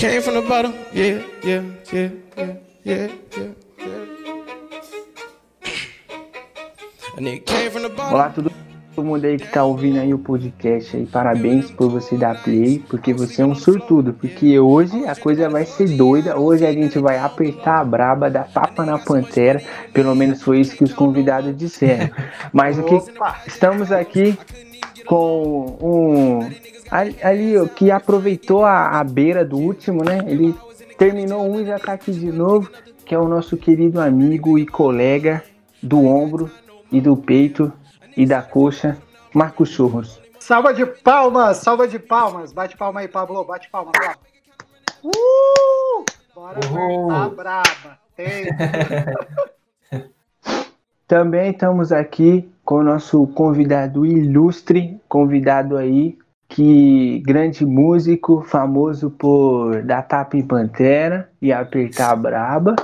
Came from the bottom, yeah, yeah, yeah, yeah, yeah, yeah, yeah. A nigga came from the bottom. Olá, tudo todo mundo aí que tá ouvindo aí o podcast aí, parabéns por você dar play, porque você é um surtudo, porque hoje a coisa vai ser doida, hoje a gente vai apertar a braba, dar tapa na pantera, pelo menos foi isso que os convidados disseram. Mas o que estamos aqui com um ali, ali ó, que aproveitou a, a beira do último, né? Ele terminou um e já tá aqui de novo, que é o nosso querido amigo e colega do ombro e do peito e da coxa, Marcos Churros. Salva de palmas, salva de palmas. Bate palma aí, Pablo. Bate palma. Lá. Uh! Bora apertar braba. Tem. Também estamos aqui com o nosso convidado ilustre, convidado aí, que grande músico, famoso por dar tapa em pantera e apertar a braba.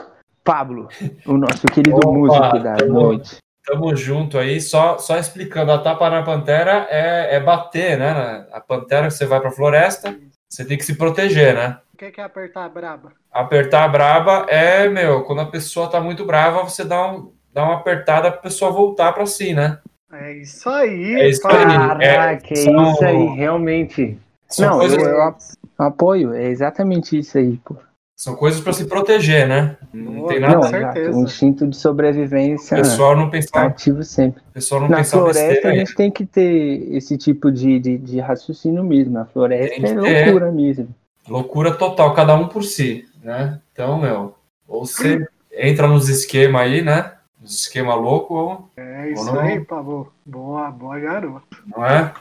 Pablo, o nosso querido Opa, músico da tamo- noite. Tamo junto aí, só, só explicando, a tapa na pantera é, é bater, né? A pantera, você vai pra floresta, você tem que se proteger, né? O que que é apertar braba? Apertar a braba é, meu, quando a pessoa tá muito brava, você dá, um, dá uma apertada pra pessoa voltar pra si, né? É isso aí. É isso aí. Caraca, é são- isso aí, realmente. São Não, coisas, eu, eu ap- apoio, é exatamente isso aí, pô. são coisas para se proteger, né? Não Boa, tem nada. Não, O certeza. o instinto de sobrevivência pessoal não pensar, ativo sempre. o pessoal não Na pensar floresta a gente tem que ter esse tipo de, de, de raciocínio mesmo. Na floresta é loucura mesmo. Loucura total, cada um por si, né? Então, meu, ou você entra nos esquemas aí, né? Nos esquemas loucos, ou É isso Ou não? aí, Pablo. Boa, boa, garoto. não é?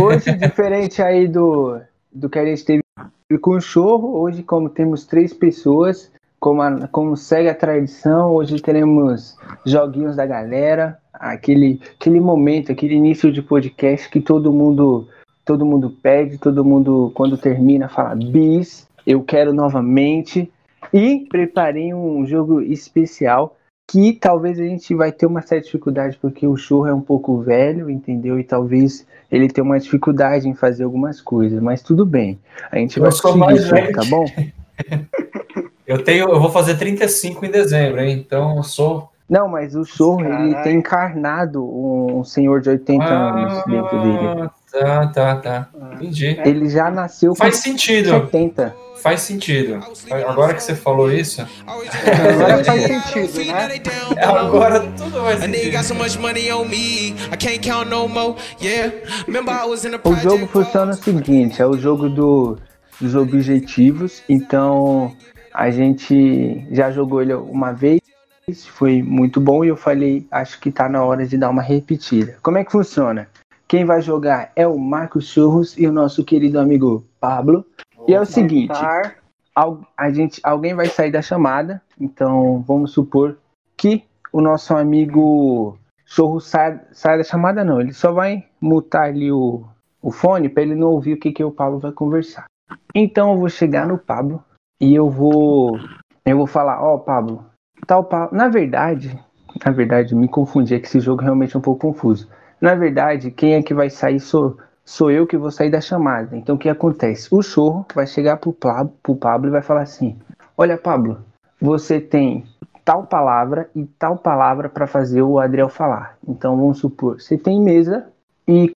Hoje, diferente aí do, do que a gente teve com o chorro, hoje, como temos três pessoas, como, a- como segue a tradição, hoje teremos joguinhos da galera, aquele, aquele momento, aquele início de podcast que todo mundo, todo mundo pede, todo mundo, quando termina, fala bis, eu quero novamente. E preparei um jogo especial que talvez a gente vai ter uma certa dificuldade porque o churro é um pouco velho, entendeu? E talvez ele tenha uma dificuldade em fazer algumas coisas, mas tudo bem. A gente Eu vai sou conseguir, mais churro, velho. tá bom? Eu tenho, eu vou fazer 35 em dezembro, hein? Então eu sou. Não, mas o churro, ele tem encarnado um, um senhor de 80 anos dentro dele. Ah, tá, tá, tá. Entendi. Ele já nasceu com Faz sentido, 70. faz sentido. Agora que você falou isso, Agora faz sentido, né? agora tudo so sentido. O jogo funciona o seguinte, é o jogo do, dos objetivos, então a gente já jogou ele uma vez, foi muito bom e eu falei, acho que tá na hora de dar uma repetida. Como é que funciona? Quem vai jogar é o Marcos Churros e o nosso querido amigo Pablo. E é o seguinte, Tar. al- a gente, alguém vai sair da chamada, então vamos supor que o nosso amigo Chorro sai, sai da chamada, não, ele só vai mutar ali o, o fone para ele não ouvir o que, que o Pablo vai conversar. Então eu vou chegar no Pablo e eu vou eu vou falar, ó Pablo, tal Pablo, na verdade, na verdade me confundi, é que esse jogo realmente é um pouco confuso. Na verdade, quem é que vai sair sou sou eu que vou sair da chamada. Então o que acontece? O chorro vai chegar pro Pablo, pro Pablo e vai falar assim: Olha, Pablo, você tem tal palavra e tal palavra para fazer o Adriel falar. Então vamos supor, você tem mesa e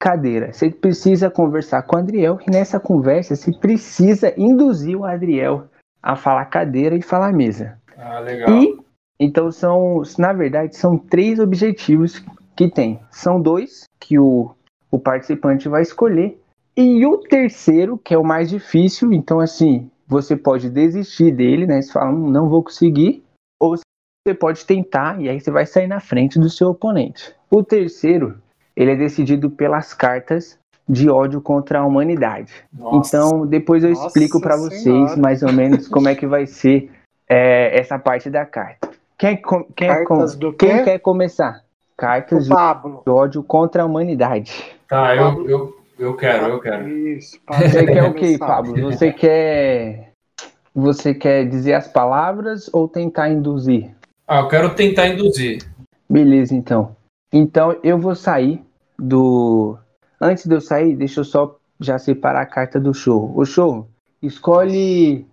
cadeira. Você precisa conversar com o Adriel e nessa conversa você precisa induzir o Adriel a falar cadeira e falar mesa. Ah, legal. E então são, na verdade, são três objetivos que tem. São dois que o, o participante vai escolher. E o terceiro, que é o mais difícil, então assim, você pode desistir dele, né? Você fala, "Hum, não vou conseguir. Ou você pode tentar, e aí você vai sair na frente do seu oponente. O terceiro, ele é decidido pelas cartas de ódio contra a humanidade. Nossa. Então, depois eu explico para vocês mais ou menos como é que vai ser é, essa parte da carta. Quem, com- quem, é com- quem quer começar? Cartas O Pablo. de ódio contra a humanidade. Tá, eu, eu, eu quero, eu quero. Isso, Pablo. Você quer o quê, Começar. Pablo? Você quer. Você quer dizer as palavras ou tentar induzir? Ah, eu quero tentar induzir. Beleza, então. Então eu vou sair do. Antes de eu sair, deixa eu só já separar a carta do show. O show, escolhe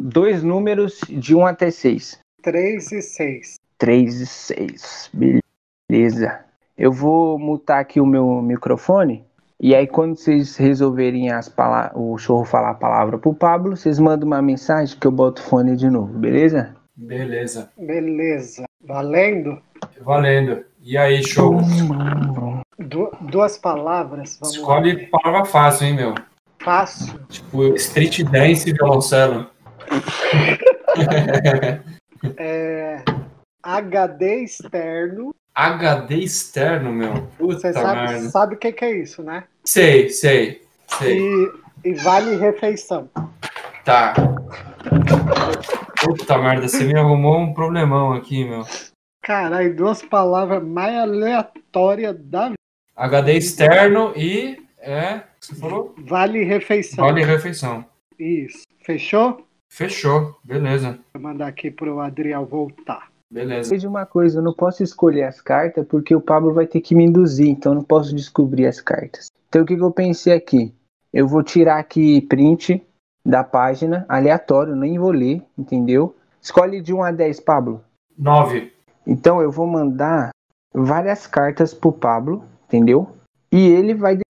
dois números de 1 até 6. 3 e 6. 3 e 6. Beleza. Eu vou mutar aqui o meu microfone. E aí, quando vocês resolverem o show falar a palavra pro Pablo, vocês mandam uma mensagem que eu boto o fone de novo, beleza? Beleza. Beleza. Valendo? Valendo. E aí, show? Du- duas palavras. Vamos Escolhe lá. palavra fácil, hein, meu? Fácil. Tipo, street dance e violoncelo. É, HD externo. HD externo, meu. Você sabe, sabe o que, que é isso, né? Sei, sei, sei. E, e vale refeição. Tá. Puta merda, você me arrumou um problemão aqui, meu. Caralho, duas palavras mais aleatórias da vida. HD externo e. É. Você falou? Vale refeição. Vale refeição. Isso. Fechou? Fechou. Beleza. Vou mandar aqui pro Adriel voltar. Beleza. Uma coisa, eu não posso escolher as cartas porque o Pablo vai ter que me induzir, então eu não posso descobrir as cartas. Então o que, que eu pensei aqui? Eu vou tirar aqui print da página, aleatório, nem vou ler, entendeu? Escolhe de 1 a 10, Pablo. 9. Então eu vou mandar várias cartas pro Pablo, entendeu? E ele vai de-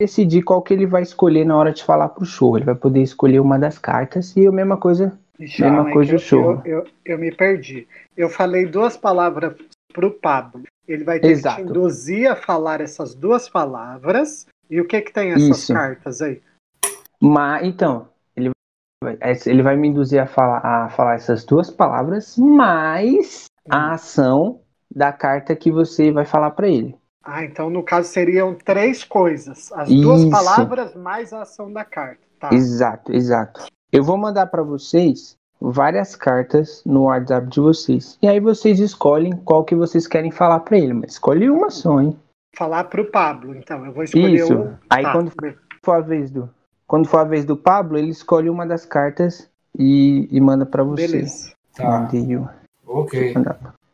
decidir qual que ele vai escolher na hora de falar pro show. Ele vai poder escolher uma das cartas e a mesma coisa. Ixi, Mesma coisa do show. Eu, eu, eu me perdi. Eu falei duas palavras pro Pablo. Ele vai ter Exato. que te induzir a falar essas duas palavras. E o que que tem essas Isso. cartas aí? Mas então, ele vai, ele vai me induzir a falar, a falar essas duas palavras, mais a ação da carta que você vai falar pra ele. Ah, então no caso seriam três coisas. As duas Isso. palavras mais a ação da carta. Tá. Exato, exato. Eu vou mandar pra vocês várias cartas no WhatsApp de vocês. E aí vocês escolhem qual que vocês querem falar pra ele, mas escolhe uma só, hein? Falar pro Pablo, então. Eu vou escolher Isso. um. Aí Tá, quando for a vez do quando for a vez do Pablo, ele escolhe uma das cartas e, e manda pra você. Beleza. Tá. Mandei o- Ok.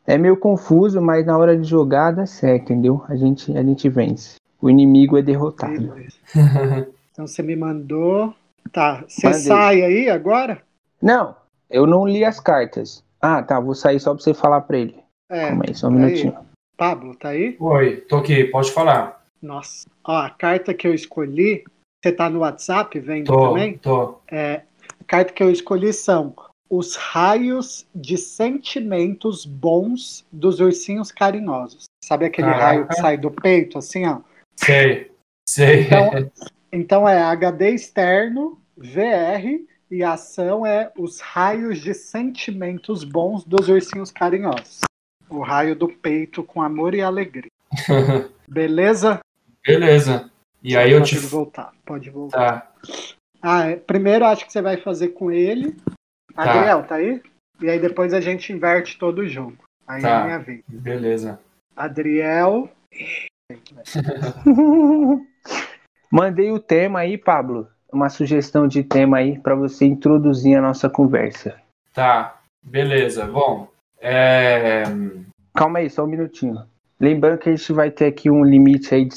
É meio confuso, mas na hora de jogar dá certo, entendeu? A gente, a gente vence. O inimigo é derrotado. Então você me mandou. Tá. Você sai aí agora? Não, eu não li as cartas. Ah, tá, vou sair só pra você falar pra ele. É. Calma aí, só um Aí. minutinho. Pablo, tá aí? Oi, tô aqui, pode falar. Nossa. Ó, a carta que eu escolhi. Você tá no WhatsApp vendo Tô, também? tô. É, a carta que eu escolhi são os raios de sentimentos bons dos ursinhos carinhosos. Sabe aquele Caraca. raio que sai do peito, assim, ó? Sei, sei. Então, então é HD externo, VR, e a ação é os raios de sentimentos bons dos ursinhos carinhosos. O raio do peito com amor e alegria. Beleza? Beleza. E aí eu pode te. voltar, pode voltar. Tá. Ah, é, primeiro acho que você vai fazer com ele. Tá. Adriel, tá aí? E aí depois a gente inverte todo o jogo. Aí é Tá. a minha vez. Beleza. Adriel. Mandei o tema aí, Pablo. Uma sugestão de tema aí pra você introduzir a nossa conversa. Tá. Beleza. Bom. É. Calma aí, só um minutinho. Lembrando que a gente vai ter aqui um limite aí de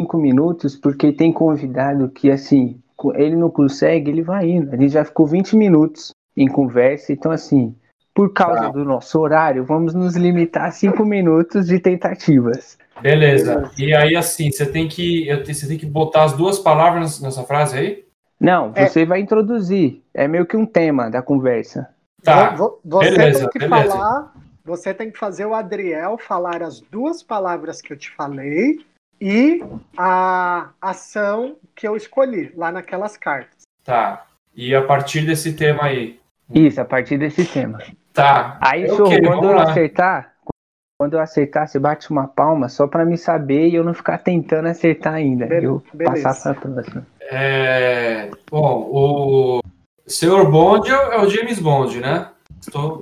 5 minutos, porque tem convidado que, assim, ele não consegue, ele vai indo. A gente já ficou 20 minutos em conversa, então, assim, por causa Tá. do nosso horário, vamos nos limitar a 5 minutos de tentativas. Beleza. E aí, assim, você tem que. Você tem que botar as duas palavras nessa frase aí? Não, É. você vai introduzir. É meio que um tema da conversa. Tá. Vo- vo- Você beleza, tem que beleza. falar. Você tem que fazer o Adriel falar as duas palavras que eu te falei e a ação que eu escolhi lá naquelas cartas. Tá. E a partir desse tema aí. Isso, a partir desse tema. Tá. Aí, Sorro, quando eu lá. acertar, quando eu acertar, você bate uma palma só pra me saber e eu não ficar tentando acertar ainda. Be- eu beleza. passar pra próxima. É, bom, o Senhor Bond é o é o James Bond, né?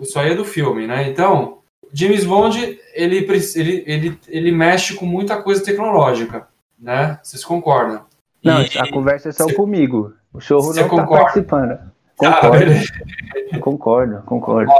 Isso aí é do filme, né? Então, James Bond, ele, ele, ele, ele mexe com muita coisa tecnológica, né? Vocês concordam? Não, E- a conversa é só cê- comigo. O Chorro não tá concorda? participando. Ah, Concordo, concordo,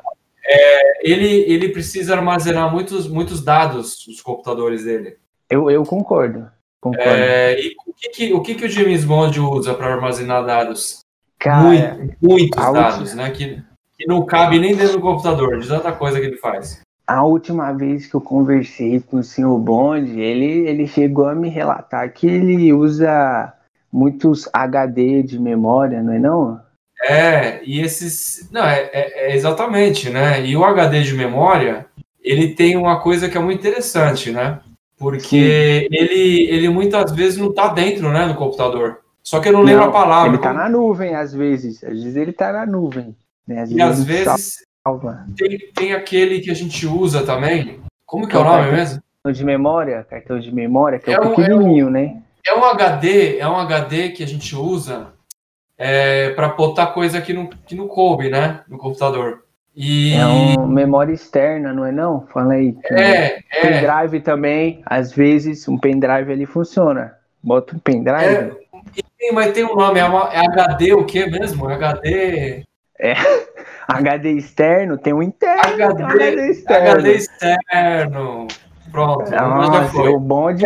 concordo. ele, ele precisa armazenar muitos, muitos dados nos computadores dele. Eu, eu concordo. Concordo. É, e o que, que, o que, que o James Bond usa para armazenar dados? Cara, Muito, muitos dados, né? Que, que não cabe nem dentro do computador, de tanta coisa que ele faz. a última vez que eu conversei com o senhor Bond, ele, ele chegou a me relatar que ele usa muitos HD de memória, não é não? É, e esses. Não, é, é- é exatamente, né? E o HD de memória, ele tem uma coisa que é muito interessante, né? Porque ele, ele muitas vezes não tá dentro, né, do computador. Só que eu não lembro a palavra. Ele tá Como- na nuvem às vezes. Às vezes ele tá na nuvem. Né? Às E às vezes salva. tem, tem aquele que a gente usa também. Como que é o nome mesmo? Cartão de memória, cartão de memória, que é, É o um- pequenininho, né? É um HD, é um HD que a gente usa é, para botar coisa que não, que não coube, né? No computador. E É uma memória externa, não é não? Fala aí. que é, é, Pendrive também, às vezes um pendrive ali funciona. Bota um pendrive. Sim, mas tem um nome, é, uma- é HD o que mesmo? HD. HD externo, tem um interno. HD, HD externo. HD externo. Pronto, foi. o bonde,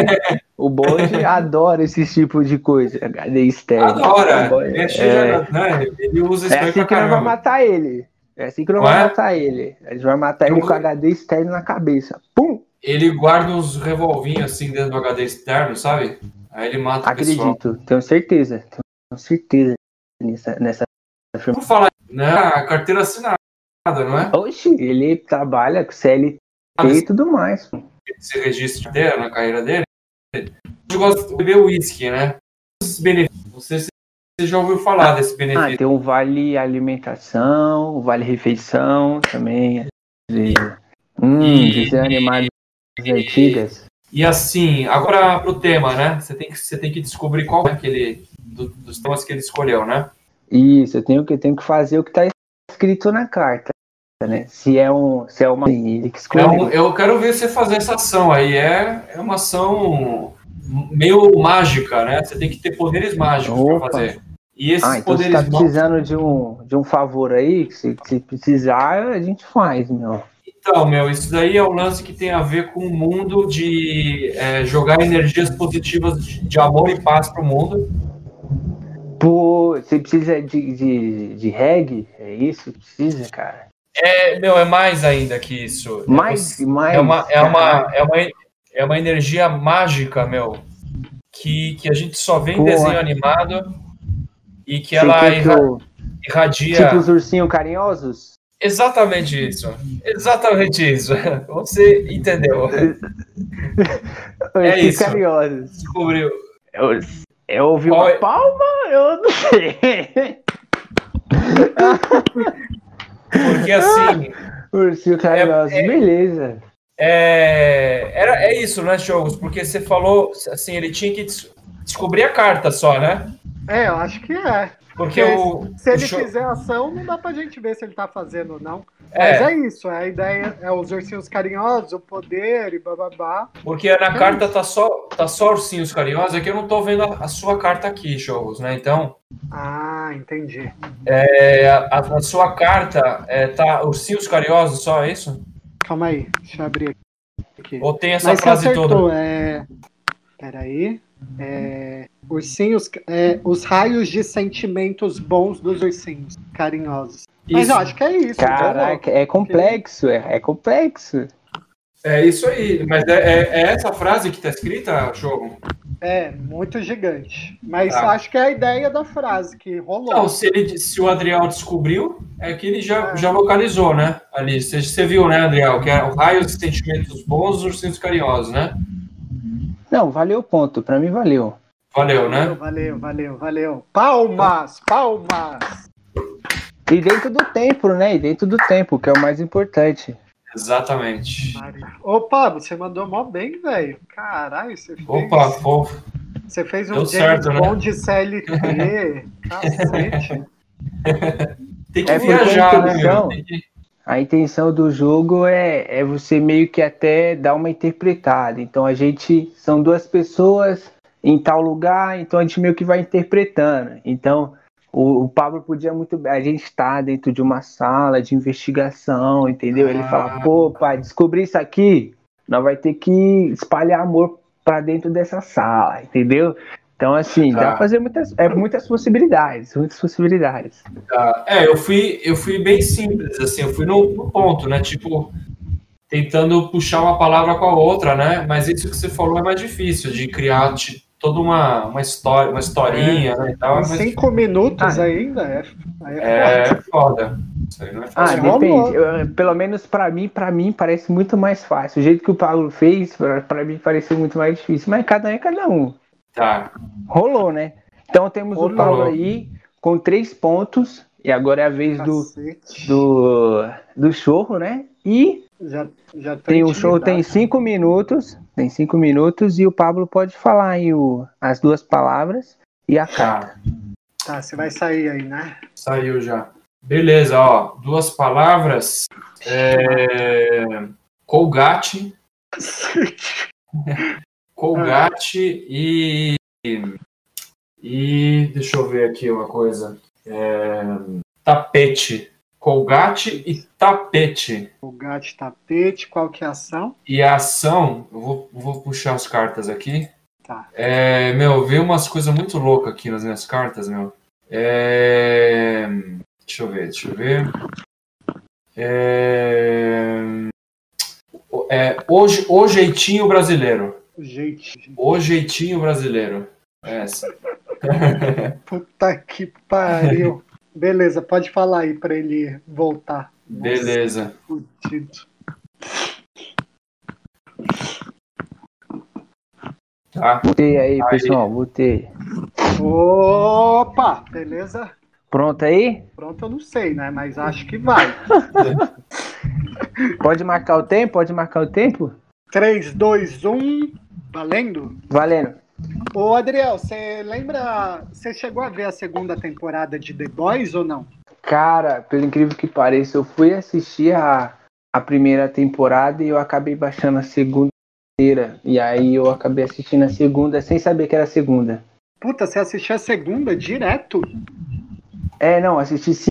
o bonde adora esse tipo de coisa. HD externo. Adora. Bonde- Ele, é, né, ele usa isso é assim que nós vamos caramba. matar ele. É assim que nós vamos é? matar ele. A gente vai matar ele com HD externo na cabeça. Pum! Ele guarda uns revolvinhos assim dentro do HD externo, sabe? Aí ele mata o pessoal. Acredito, tenho certeza. Tenho certeza nessa, nessa Por falar, né? A carteira assinada, não é? Oxi, ele trabalha com CLT e tudo mais. Esse registro de carteira na carreira dele. Eu gosto de beber uísque, né? Os benefícios. Não sei se você já ouviu falar desse Ah, benefício. tem o vale alimentação, o vale refeição também. De, hum, E- desenho animado antigas. E assim, agora pro tema, né? Você tem que, você tem que descobrir qual é aquele do- dos temas que ele escolheu, né? Isso, eu tenho que, tenho que fazer o que está escrito na carta, né? Se é um, se é uma ele que É escolheu. um- eu quero ver você fazer essa ação aí. É, é uma ação meio mágica, né? Você tem que ter poderes mágicos para fazer. E esses Ah, então você poderes tá mágicos. precisando de um, de um favor aí, que se, se precisar, a gente faz, meu. Então, meu, isso daí é o lance que tem a ver com o mundo de é, jogar energias positivas de, de amor e paz pro mundo. Pô, você precisa de, de, de reggae? É isso? Precisa, cara? É, meu, é mais ainda que isso. É Mais, você- mais. É uma, é uma, é uma, é uma energia mágica, meu, que, que a gente só vê em desenho é. animado e que Você ela que irra- eu- irradia. Tipo os ursinhos carinhosos? Exatamente isso. Exatamente isso. Você entendeu. Ursinhos isso. carinhosos. Descobriu. Eu, eu ouvi Qual uma é? palma, eu não sei. Porque assim, Ursinho carinhoso, é- beleza. é, era, é isso, né, Jogos? Porque você falou, assim, ele tinha que des- descobrir a carta só, né? É, eu acho que é. Porque Porque o. Se o ele Jo- fizer ação, não dá pra gente ver se ele tá fazendo ou não. Mas É, é isso, a ideia é os ursinhos carinhosos, o poder e bababá. porque na carta tá só, tá só ursinhos carinhosos, é que eu não tô vendo a, a sua carta aqui, Jogos, né? Então, Ah, entendi. é, a, a sua carta é, tá ursinhos carinhosos só, é isso? Calma aí, deixa eu abrir aqui. Ou tem essa Mas frase acertou, toda? é... Peraí. É... Ursinhos, é, os raios de sentimentos bons dos ursinhos carinhosos. Mas Isso. eu acho que é isso. Caraca, é complexo, é, é complexo. É isso aí. Mas é, é- é essa frase que tá escrita, Jogo? É, muito gigante. Mas eu acho que é a ideia da frase que rolou. Não, se, ele, se o Adriel descobriu, é que ele já, É. já localizou, né? Ali. Você, você viu, né, Adriel? Que é o raio de sentimentos bons dos ursinhos carinhosos, né? Não, valeu o ponto, pra mim valeu. Valeu, né? Valeu, valeu, valeu. Palmas, palmas. E dentro do tempo, né? E dentro do tempo, que é o mais importante. Exatamente. Opa, você mandou mó bem, velho. Caralho, você fez, Opa, fofo. você fez um deu James certo, né? Bond CLT. Cacete. Tem que É porque viajar, a né, meu? A intenção do jogo é, é você meio que até dar uma interpretada. Então a gente são duas pessoas em tal lugar, então a gente meio que vai interpretando. Então o, o Pablo podia muito bem. A gente está dentro de uma sala de investigação, entendeu? Ele Ah. fala, pô, pai, descobri isso aqui, nós vai ter que espalhar amor para dentro dessa sala, entendeu? Então, assim, dá Tá. pra fazer muitas, é, muitas possibilidades, muitas possibilidades. Tá. É, eu fui, eu fui bem simples, assim, eu fui no, no ponto, né? Tipo, tentando puxar uma palavra com a outra, né? Mas isso que você falou é mais difícil, de criar ti- toda uma, uma história, uma historinha, né? E tal, é cinco minutos Ah. ainda é, é, É foda. Isso aí não é Ah, fácil. rolou. depende. Eu- pelo menos pra mim, para mim parece muito mais fácil. O jeito que o Paulo fez, pra, pra mim pareceu muito mais difícil. Mas cada um é cada um. Tá. Rolou, né? Então temos Rolou. o Paulo aí com três pontos. E agora é a vez do, Cacete. do, do chorro, né? E Já, já tem o show tem cinco minutos. Tem cinco minutos e o Pablo pode falar aí o, as duas palavras e a carta. Tá. Tá, você vai sair aí, né? Saiu já. Beleza, ó. Duas palavras. É... Colgate. Colgate e. E. Deixa eu ver aqui uma coisa. É, Tapete. Colgate e tapete. O gato tapete, qual que é a ação? E a ação, eu vou, vou puxar as cartas aqui. Tá. É, meu, veio umas coisas muito loucas aqui nas minhas cartas, meu. É, deixa eu ver, deixa eu ver. É, é, o, o jeitinho brasileiro. O jeito. O jeitinho brasileiro. Essa. Puta que pariu. Beleza, pode falar aí pra ele voltar. Nossa, Beleza. fudido. Tá? Botei aí, Aí. pessoal. Botei. Opa, beleza? Pronto aí? Pronto, eu não sei, né? Mas acho que vai. Pode marcar o tempo? Pode marcar o tempo? 3, 2, 1, valendo? Valendo. Ô, Adriel, você lembra. Você chegou a ver a segunda temporada de The Boys ou não? Cara, pelo incrível que pareça, eu fui assistir a, a primeira temporada e eu acabei baixando a segunda. E aí eu acabei assistindo a segunda sem saber que era a segunda. Puta, você assistiu a segunda direto? É, não, assisti ci-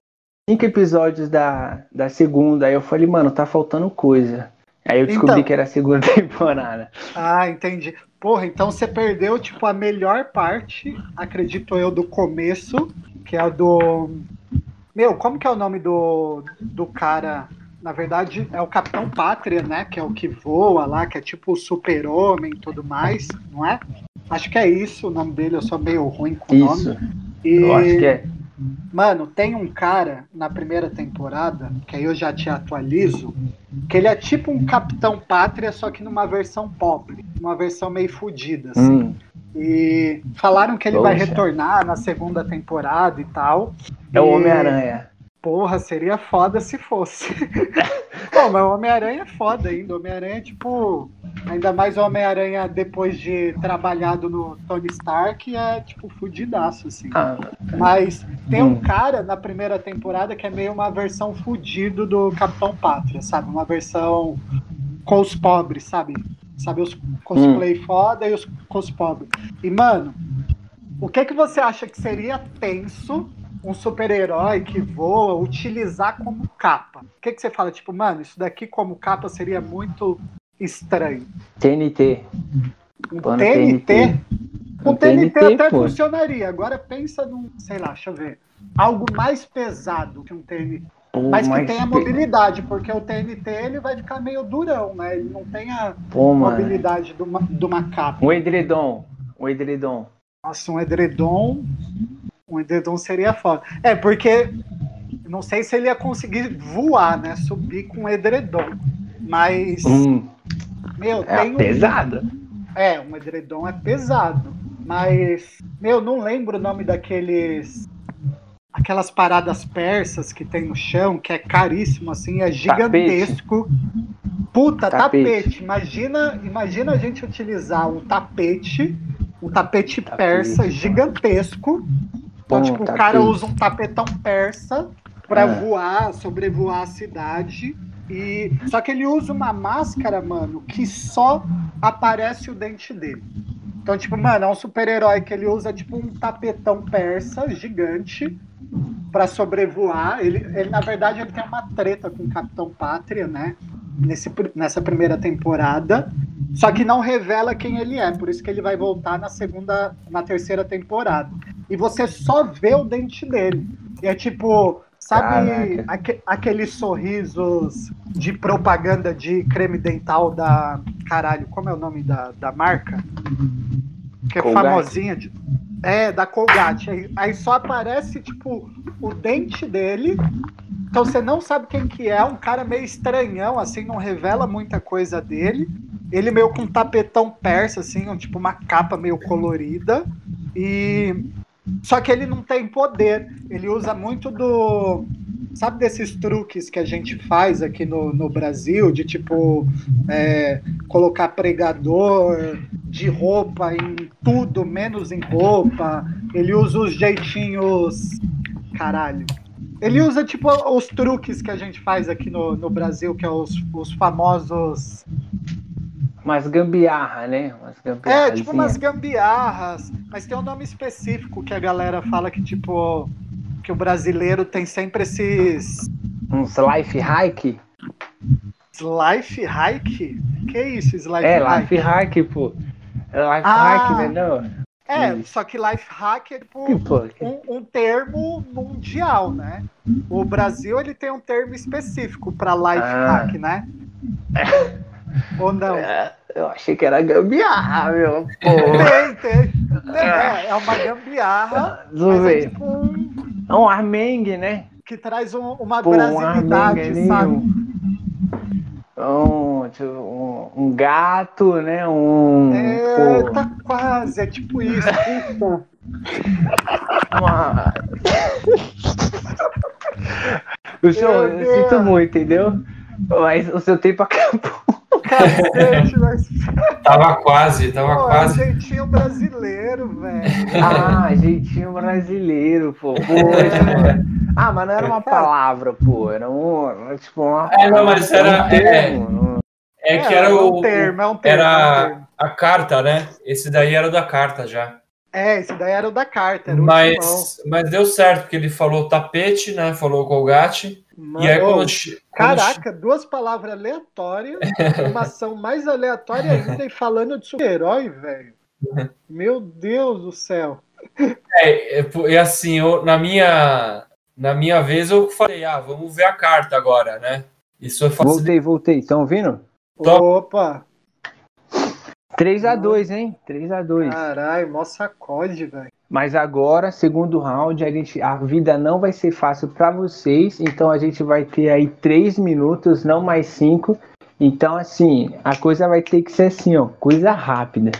cinco episódios da, da segunda. Aí eu falei, mano, tá faltando coisa. Aí eu descobri Então. que era a segunda temporada. Ah, entendi. Porra, então você perdeu, tipo, a melhor parte, acredito eu, do começo, que é a do. Meu, como que é o nome do, do cara? Na verdade, é o Capitão Pátria, né? Que é o que voa lá, que é tipo o super-homem e tudo mais, não é? Acho que é isso o nome dele, eu sou meio ruim com o Isso, nome. E, eu acho que é. Mano, tem um cara na primeira temporada, que aí eu já te atualizo, que ele é tipo um Capitão Pátria, só que numa versão pobre, uma versão meio fodida, assim. Hum, E falaram que ele vai Poxa. retornar na segunda temporada e tal. é o Homem-Aranha. Porra, seria foda se fosse. Pô, mas o Homem-Aranha é foda ainda. O Homem-Aranha é tipo. Ainda mais o Homem-Aranha depois de trabalhado no Tony Stark é tipo fudidaço, assim. Ah, Mas tem um Hum. cara na primeira temporada que é meio uma versão fudido do Capitão Pátria, sabe? Uma versão com os pobres, sabe? Sabe, os cosplay foda e os com os pobres. E, mano, o que que você acha que seria tenso um super-herói que voa utilizar como capa? O que que você fala? Tipo, mano, isso daqui como capa seria muito estranho. TNT. Um Pano TNT? Um TNT, TNT, até pô. funcionaria. Agora pensa num, sei lá, deixa eu ver. Algo mais pesado que um TNT. Pô, Mas que mas tenha mobilidade, porque o TNT ele vai ficar meio durão, né? Ele não tem a Pô, mobilidade de uma, de uma capa. Um edredom. Um edredom. Nossa, um edredom. Um edredom seria foda. É, porque não sei se ele ia conseguir voar, né? Subir com um edredom. Mas, Hum, meu, é tem um. pesado. É, um edredom é pesado. Mas, meu, não lembro o nome daqueles. Aquelas paradas persas que tem no chão, que é caríssimo, assim, é gigantesco. Puta, tapete. Tapete. Imagina, imagina a gente utilizar um tapete, um tapete, Tapete. persa gigantesco. Então, Bom, tipo, o tapete. cara usa um tapetão persa pra Ah. voar, sobrevoar a cidade. E só que ele usa uma máscara, mano, que só aparece o dente dele. Então, tipo, mano, é um super-herói que ele usa tipo um tapetão persa gigante pra sobrevoar. Ele, ele, na verdade, ele tem uma treta com o Capitão Pátria, né? Nesse, nessa primeira temporada. Só que não revela quem ele é, por isso que ele vai voltar na segunda, na terceira temporada. E você só vê o dente dele. E é tipo, sabe aque, aqueles sorrisos de propaganda de creme dental da. Caralho, como é o nome da, da marca? Que é Colgate. famosinha. De, é, da Colgate. Aí, aí só aparece, tipo, o dente dele. Então você não sabe quem que é, um cara meio estranhão, assim, não revela muita coisa dele. Ele meio com um tapetão persa, assim, um, tipo uma capa meio colorida. E. Só que ele não tem poder. Ele usa muito do. Sabe desses truques que a gente faz aqui no, no Brasil, de tipo é, colocar pregador de roupa em tudo, menos em roupa. Ele usa os jeitinhos. Caralho. Ele usa, tipo, os truques que a gente faz aqui no, no Brasil, que é os, os famosos. Umas gambiarra, né? Umas É, tipo umas gambiarras. Mas tem um nome específico que a galera fala que, tipo. Que o brasileiro tem sempre esses. Uns life hack. Life hike? Que isso, life É, hike? life hack, pô. É Life Ah. hack, né? Não. É, Isso. só que life hack é tipo um, um termo mundial, né? O Brasil ele tem um termo específico para life Ah. hack, né? Ou não? É, Eu achei que era gambiarra, meu. Pô. Tem, tem. É, é uma gambiarra, mas é ver. tipo um, É um armengue, né? que traz um- uma Pô, um brasilidade, ali, sabe? um, um, tipo, um- um gato, né? Um. É, pô, tá quase, é tipo isso. Puta. uma... o senhor, eu sinto muito, entendeu? Mas o seu tempo acabou. Cacete, mas Tava quase, tava pô, é um quase. jeitinho brasileiro, velho. Ah, jeitinho brasileiro, pô. Poxa, mano. Ah, mas não era uma palavra, pô. Era um. Tipo, uma. É, não, mas era- um termo. É que É, era é o. um termo, é um termo. é um Era termo. a carta, né? Esse daí era o da carta já. É, esse daí era o da carta, era o ultimão. Mas, mas deu certo, porque ele falou tapete, né? Falou colgate. Mano, E aí quando. quando che- Caraca, duas palavras aleatórias, uma ação mais aleatória ainda e falando de super-herói, velho. Meu Deus do céu. É, é, e assim, eu, na minha. Na minha vez eu falei, ah, vamos ver a carta agora, né? Isso é fácil. Voltei, voltei. Estão ouvindo? Top. Opa, 3x2, hein? 3x2. caralho, mó sacode, velho. Mas agora, segundo round, a, gente, a vida não vai ser fácil para vocês. Então a gente vai ter aí 3 minutos, não mais 5. Então, assim, a coisa vai ter que ser assim, ó, coisa rápida.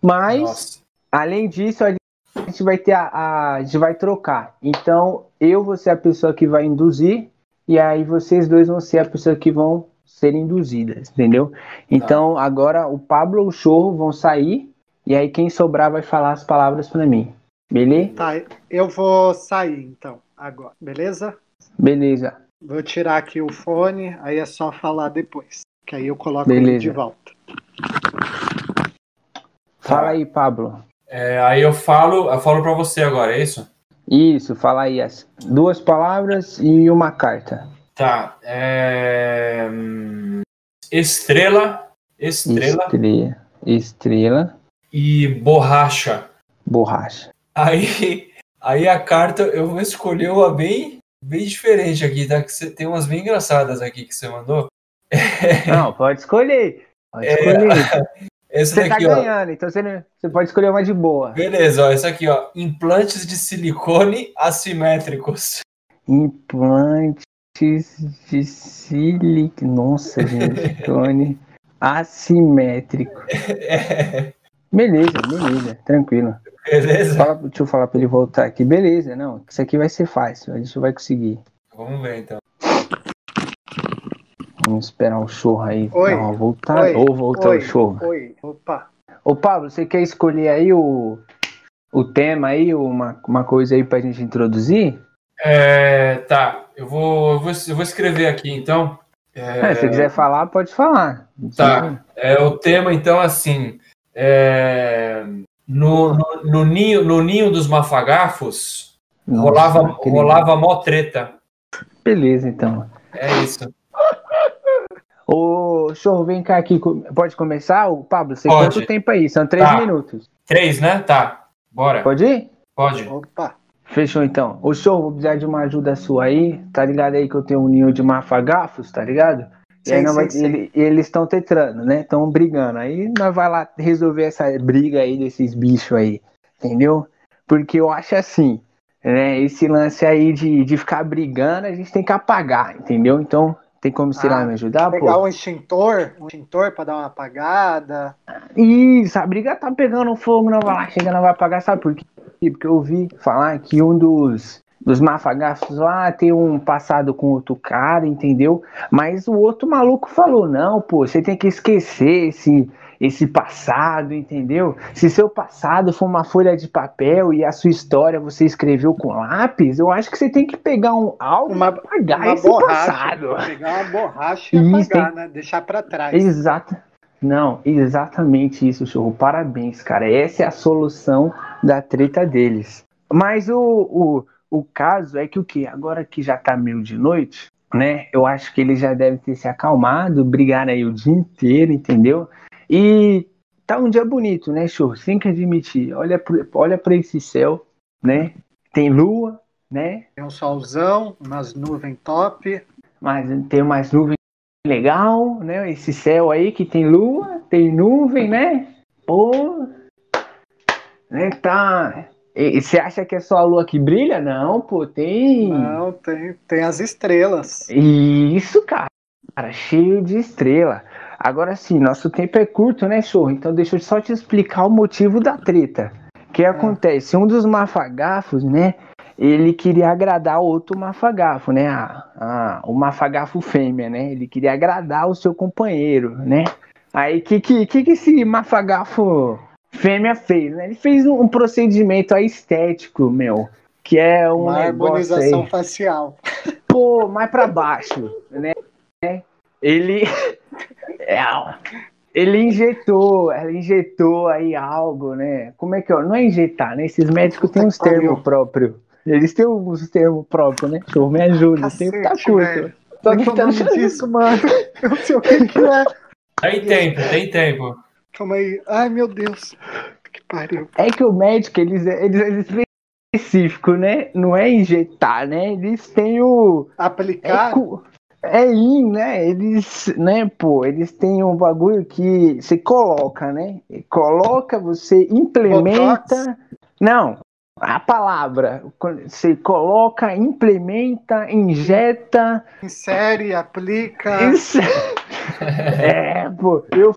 Mas, Nossa. além disso, a gente vai ter a, a, a gente vai trocar. Então, eu vou ser a pessoa que vai induzir, e aí vocês dois vão ser a pessoa que vão ser induzidas, entendeu? Então, agora o Pablo ou o Chorro vão sair, e aí quem sobrar vai falar as palavras para mim. Beleza? Tá, eu vou sair então, agora, beleza? Beleza. Vou tirar aqui o fone, aí é só falar depois. Que aí eu coloco ele de volta. Fala aí, Pablo. É, aí eu falo, eu falo para você agora, é isso? Isso, fala aí as duas palavras e uma carta. Tá. é, hum, Estrela, estrela Estrela, estrela, e borracha. borracha. Aí, aí a carta eu vou escolher uma bem, bem diferente aqui, tá? Que você, tem umas bem engraçadas aqui que você mandou. Não, pode escolher. Pode É, escolher. Essa Você tá daqui, ó. ganhando, então você, não- você pode escolher uma de boa. Beleza, ó. Essa aqui, ó. Implantes de silicone assimétricos. Implantes de silicone. Nossa, gente, silicone assimétrico. É, Beleza, beleza, tranquilo. beleza? Fala, deixa eu falar pra ele voltar aqui. Beleza, não. Isso aqui vai ser fácil, a gente vai conseguir. Vamos ver então. Vamos esperar o show aí Oi, uma voltada. oi, Ou voltar oi, o show. Oi, opa. Ô Pablo, você quer escolher aí o, o tema aí, uma, uma coisa aí pra gente introduzir? É, tá, eu vou, eu vou, eu vou escrever aqui então. É, se você quiser falar, pode falar. Tá. É, o tema, então, assim. é, no, no, no ninho, no ninho dos mafagafos Nossa, rolava, rolava mó treta. Beleza, então. É isso. Ô, show, vem cá aqui. Pode começar? O Pablo, você Pode. conta o tempo aí, são três Tá. minutos. Três, né? Tá. Bora. Pode ir? Pode. Opa. Fechou então. Ô, show, vou precisar de uma ajuda sua aí. Tá ligado aí que eu tenho um ninho de mafagafos, tá ligado? E aí Sim, vai- sim, sim. ele- eles estão tetrando, né? Estão brigando. Aí nós vai lá resolver essa briga aí desses bichos aí, entendeu? Porque eu acho assim, né? Esse lance aí de, de ficar brigando, a gente tem que apagar, entendeu? Então, tem como você ir lá Ah, me ajudar, Pegar pô? um extintor, um extintor pra dar uma apagada. Isso, a briga tá pegando fogo, não vai lá, chega, não vai apagar, sabe por quê? Porque eu ouvi falar que um dos, dos mafagafos lá tem um passado com outro cara, entendeu? Mas o outro maluco falou, não, pô, você tem que esquecer esse, esse passado, entendeu? Se seu passado for uma folha de papel e a sua história você escreveu com lápis, eu acho que você tem que pegar um algo Uma- apagar uma esse borracha. passado. Pegar uma borracha e Isso, apagar, né? Deixar pra trás. Exato. Não, exatamente isso, show. Parabéns, cara. Essa é a solução da treta deles. Mas o, o, o caso é que o que? Agora que já tá meio de noite, né? Eu acho que eles já devem ter se acalmado, brigaram aí o dia inteiro, entendeu? E tá um dia bonito, né, show? Sem que admitir. Olha, pro- olha pra esse céu, né? Tem lua, né? Tem um solzão, umas nuvens top. mas tem umas nuvens legal, né? Esse céu aí que tem lua, tem nuvem, né? Pô, né? Tá. E você acha que é só a lua que brilha? Não, pô, tem. Não, tem, tem as estrelas. Isso, cara. Cara, cheio de estrela. Agora sim, nosso tempo é curto, né, show? Então deixa eu só te explicar o motivo da treta. O que acontece? Um dos mafagafos, né? Ele queria agradar outro mafagafo, né? A, a- o mafagafo fêmea, né? Ele queria agradar o seu companheiro, né? Aí, o que, que, que esse mafagafo fêmea fez, né? Ele fez um, um procedimento estético, meu. Que é um Uma harmonização aí facial. pô, mais pra baixo, né? Ele é, ele injetou, ela injetou aí algo, né? Como é que é? Não é injetar, né? Esses médicos têm uns termos próprios. Eles têm uns termos próprios, né? Show, me ajuda, o tempo tá Cacete, curto. Tô Como é que é o tentando nome achar- disso, mano? Eu não sei o que, que é. Tem tempo, tem tempo. Calma aí. Ai, meu Deus. Que pariu. É que o médico, eles, eles, eles específico, né? Não é injetar, né? Eles têm o É, Aplicar. cu- é in, né? Eles, né, pô, eles têm um bagulho que você coloca, né? Coloca, você implementa. Botox? Não, a palavra. Você coloca, implementa, injeta. Insere, aplica. Isso. É, pô, eu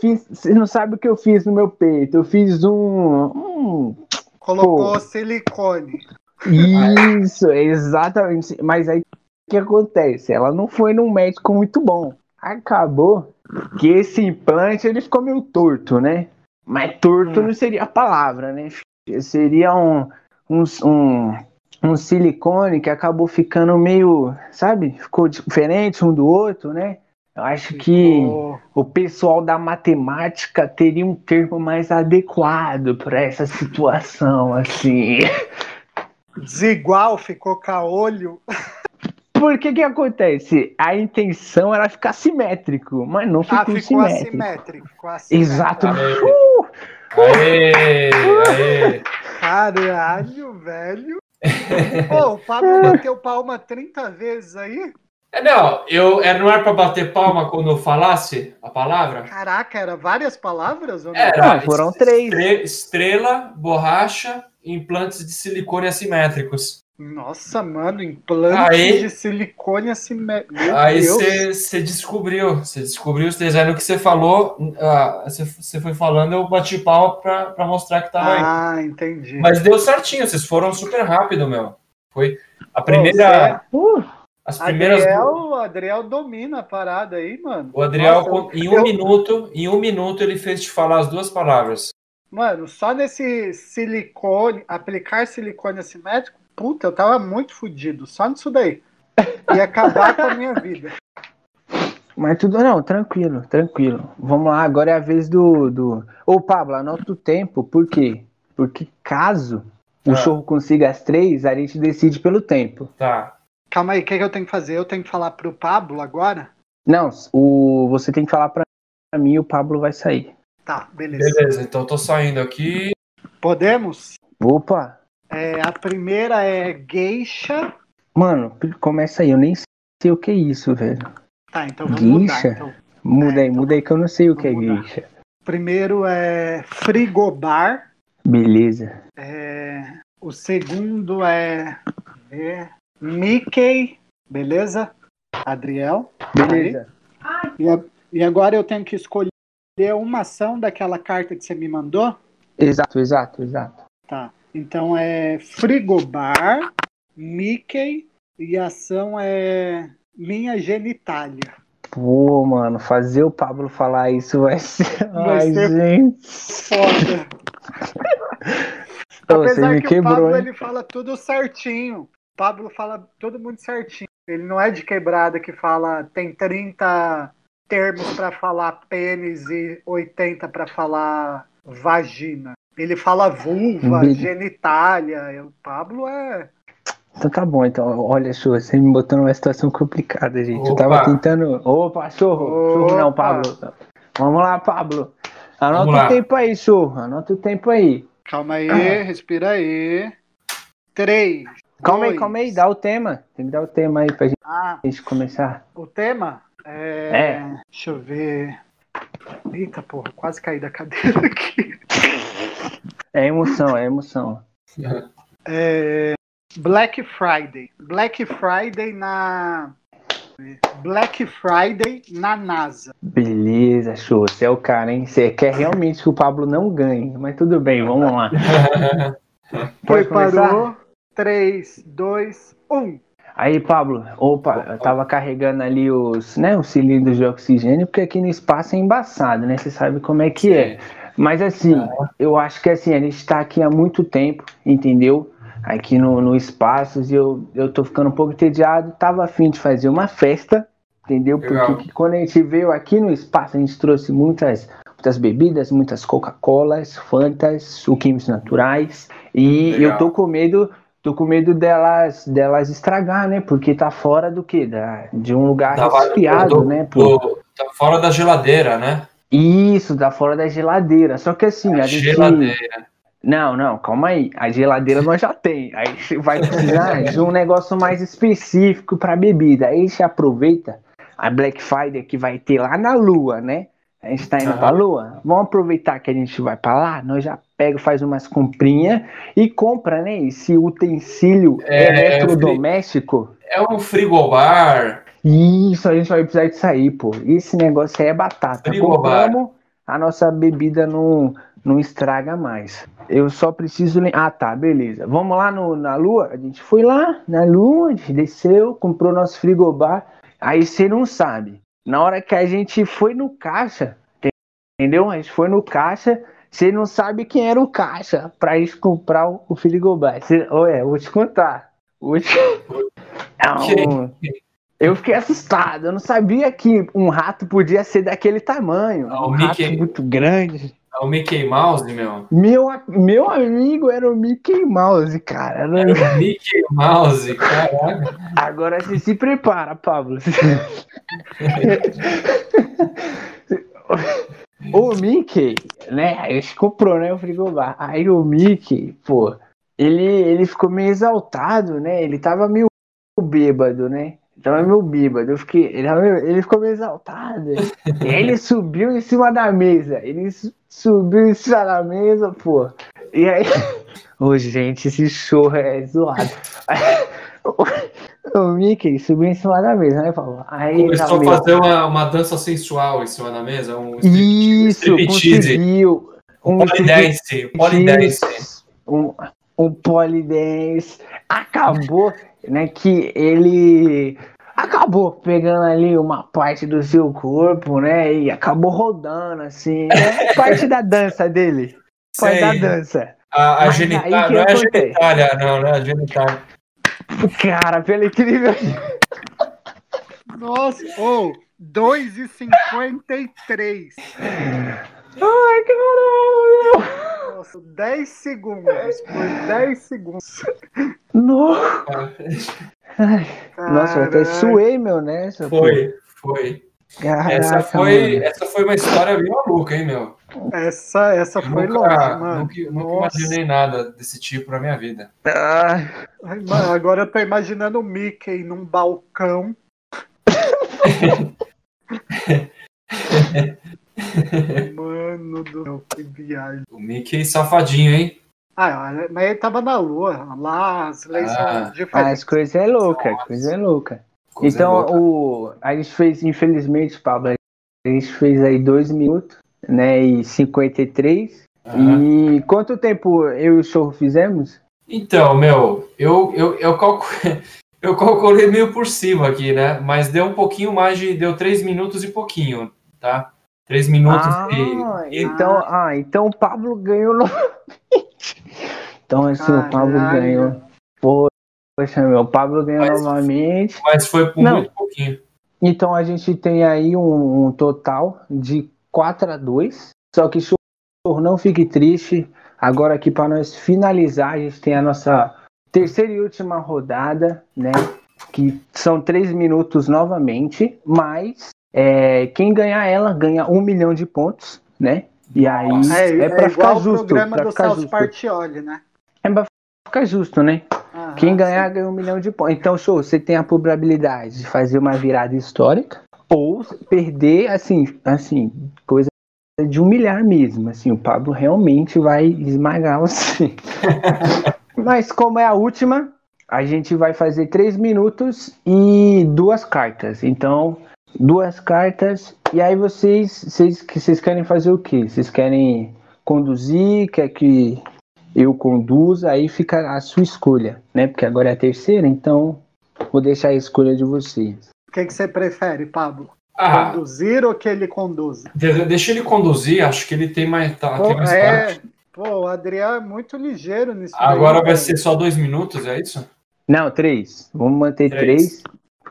fiz. Você não sabe o que eu fiz no meu peito? Eu fiz um. um Colocou Pô. silicone. Isso, exatamente. Mas aí o que acontece? Ela não foi num médico muito bom. Acabou que esse implante ele ficou meio torto, né? Mas torto Hum. não seria a palavra, né? Seria um, um, um, um silicone que acabou ficando meio, sabe? Ficou diferente um do outro, né? Eu acho que Ficou- o pessoal da matemática teria um termo mais adequado para essa situação, assim. Desigual, ficou caolho. Porque que acontece? A intenção era ficar simétrico, mas não ficou, Ah, ficou simétrico. assimétrico. Ficou assimétrico. Exato. Aê. Uh! Aê, aê. Caralho, velho. Pô, o Pablo bateu palma 30 vezes aí. É, Não, eu é, não era pra bater palma quando eu falasse a palavra? Caraca, era várias palavras? Ou não? Era. Não, foram três. Estre- Estrela, borracha e implantes de silicone assimétricos. Nossa, mano, implantes Aí- de silicone assimétrico. Meu Aí você descobriu, você descobriu os desenhos que você falou, você foi falando, eu bati palma pra, pra mostrar que tava aí. Ah, entendi. Mas deu certinho, vocês foram super rápido, meu. Foi a Pô, primeira. Uh! As primeiras. Adriel, Adriel domina a parada aí, mano. O Adriel, Nossa, em um eu- minuto, em um minuto, ele fez te falar as duas palavras. Mano, só nesse silicone, aplicar silicone assimétrico, puta, eu tava muito fudido. Só nisso daí. Ia acabar com a minha vida. Mas tudo não, tranquilo, tranquilo. Vamos lá, agora é a vez do. do... Ô, Pablo, anota o tempo, por quê? Porque caso o Ah. show consiga as três, a gente decide pelo tempo. Tá. Calma aí, o que, que eu tenho que fazer? Eu tenho que falar pro Pablo agora? Não, o, você tem que falar pra mim e o Pablo vai sair. Tá, beleza. Beleza, então eu tô saindo aqui. Podemos? Opa! É, a primeira é geisha. Mano, começa aí, eu nem sei o que é isso, velho. Tá, então vamos Geisha? mudar. Então. Muda aí, então muda aí que eu não sei o que é mudar. guicha. Primeiro é frigobar. Beleza. É, o segundo é, é Mickey. Beleza? Adriel. Beleza. E, a- e agora eu tenho que escolher uma ação daquela carta que você me mandou. Exato, exato, exato. Tá. Então é frigobar, Mickey e a ação é minha genitália. Pô, mano, fazer o Pablo falar isso vai ser. Vai Ai, ser gente. Foda. Ô, Você Apesar me que o quebrou, Pablo hein? ele fala tudo certinho. O Pablo fala todo mundo certinho. Ele não é de quebrada que fala tem 30 termos pra falar pênis e 80 pra falar vagina. Ele fala vulva, Bele- genitália. O Pablo é Então tá bom, então. Olha, Chu, você me botou numa situação complicada, gente. Eu Opa. tava tentando. Opa, churro! Churro não. Pablo. Vamos lá, Pablo. Anota Vamos o lá. tempo aí, churro. Anota o tempo aí. Calma aí, respira aí. Três. Calma aí, dois. calma aí, dá o tema. Tem que dar o tema aí pra Ah, gente começar. o tema é. É. Deixa eu ver. Eita porra, quase caí da cadeira aqui. É emoção, é emoção. É, Black Friday. Black Friday na. Black Friday na NASA. Beleza, show. Você é o cara, hein? Você quer realmente que o Pablo não ganhe. Mas tudo bem, vamos lá. Começar? Preparou? 3, 2, 1. Aí, Pablo, opa, eu tava carregando ali os, né, os cilindros de oxigênio, porque aqui no espaço é embaçado, né? Você sabe como é que é. Mas assim, eu acho que assim, a gente tá aqui há muito tempo, entendeu? Aqui no, no espaço, e eu, eu tô ficando um pouco entediado, tava afim de fazer uma festa, entendeu? Legal. Porque que quando a gente veio aqui no espaço, a gente trouxe muitas, muitas bebidas, muitas Coca-Colas, Fantas, suquinhos naturais, e Legal. eu tô com medo tô com medo delas, delas estragar, né? Porque tá fora do quê? Da, de um lugar Da- resfriado, do- né? Pô? do- tá fora da geladeira, né? Isso, tá fora da geladeira. Só que assim, a gente. Geladeira. Não, não, calma aí. A geladeira nós já tem. Aí vai precisar de um negócio mais específico para bebida. Aí você aproveita a Black Friday que vai ter lá na Lua, né? A gente tá indo Aham. pra Lua. Vamos aproveitar que a gente vai pra lá, nós já pega, faz umas comprinhas e compra, né? Esse utensílio É, eletrodoméstico. É um frigobar. Isso, a gente vai precisar disso aí, pô. Esse negócio aí é batata. Compramos, a nossa bebida não, não estraga mais. Eu só preciso. Ah, tá, beleza. Vamos lá no, na lua? A gente foi lá na lua, a gente desceu, comprou nosso frigobar. Aí você não sabe. Na hora que a gente foi no caixa, entendeu? A gente foi no caixa. Você não sabe quem era o caixa pra gente comprar o, o frigobar. Você, olha, eu vou te contar. Vou te... Não, eu fiquei assustado. Eu não sabia que um rato podia ser daquele tamanho. Ah, o um rato Mickey. muito grande. É o Mickey Mouse, meu. Meu, meu amigo era o Mickey Mouse, cara. Era- Era o Mickey Mouse, caraca. Agora você se prepara, Pablo. o Mickey, né? A gente comprou, né? O frigobar. Aí o Mickey, pô, ele, ele ficou meio exaltado, né? Ele tava meio bêbado, né? Tava meio bêbado. Eu fiquei, ele, ele ficou meio exaltado. e aí ele subiu em cima da mesa. Ele su- subiu em cima da mesa, pô. E aí. Ô, gente, esse show é zoado. O Mickey subiu em cima da mesa, né, Paulo? Aí Começou a meu- fazer uma, uma dança sensual em cima da mesa. Um Isso, striptease. conseguiu. Um Polydance. Polydance. Um, um polidense. Acabou, né, que ele acabou pegando ali uma parte do seu corpo, né, e acabou rodando, assim, né, parte da dança dele. Parte da Sei. dança. A, a genitália, não é a genitália, não, não é a genitália. Cara, pelo incrível. Nossa, ou 2,53. Ai, caralho. Nossa, 10 segundos. Por 10 segundos. Nossa. Ai, Nossa, eu até suei, meu, nessa. pô. Foi, foi. Caraca, Essa foi, mano. essa foi uma história bem maluca, hein, meu? Essa, essa foi nunca, longe, mano. nunca, nunca imaginei nada desse tipo na minha vida. Ai, mano, agora eu tô imaginando o Mickey num balcão. Mano do céu, que viagem. O Mickey safadinho, hein? Ah, mas ele tava na lua. Lá as leis Ah. são as diferentes. coisas é louca, as coisas é louca. Coisa então, louca. o, a gente fez, infelizmente, Pablo, a gente fez aí 2 minutos, né, e 53. Aham. E quanto tempo eu e o show fizemos? Então, meu, eu, eu, eu, calcu... eu calculei meio por cima aqui, né? Mas deu um pouquinho mais de. Deu três minutos e pouquinho, tá? Três minutos Ah, e. então, ah, então o Pablo ganhou novamente. Então, assim, o Pablo Caralho. ganhou. Poxa, meu, o Pablo ganhou Mas- novamente. Mas foi por Não. muito pouquinho. Então a gente tem aí um, um total de 4 a 2 Só que, show, não fique triste. Agora aqui para nós finalizar, a gente tem a nossa terceira e última rodada, né? Que são três minutos novamente, mas é, quem ganhar ela ganha um milhão de pontos, né? E aí. É, é, é, para ficar igual o justo, programa do ficar Celso justo. Partioli, né? É pra ficar justo, né? Aham, Quem ganhar sim. ganha um milhão de pontos. Então, show, você tem a probabilidade de fazer uma virada histórica ou perder, assim, assim, coisa de humilhar mesmo. Assim, o Pablo realmente vai esmagar você. Mas como é a última, a gente vai fazer três minutos e duas cartas. Então, duas cartas. E aí vocês, vocês, que vocês querem fazer o quê? Vocês querem conduzir? Quer que eu conduza? Aí fica a sua escolha, né? Porque agora é a terceira, então vou deixar a escolha de vocês. O que, que você prefere, Pablo? Ah, Conduzir ou que ele conduza? de- deixa ele conduzir, acho que ele tem mais. Tá, Pô, tem mais é, prática. pô, o Adriano é muito ligeiro nisso. Agora daí, vai ser só dois minutos, é isso? Não, três. Vamos manter Três. três,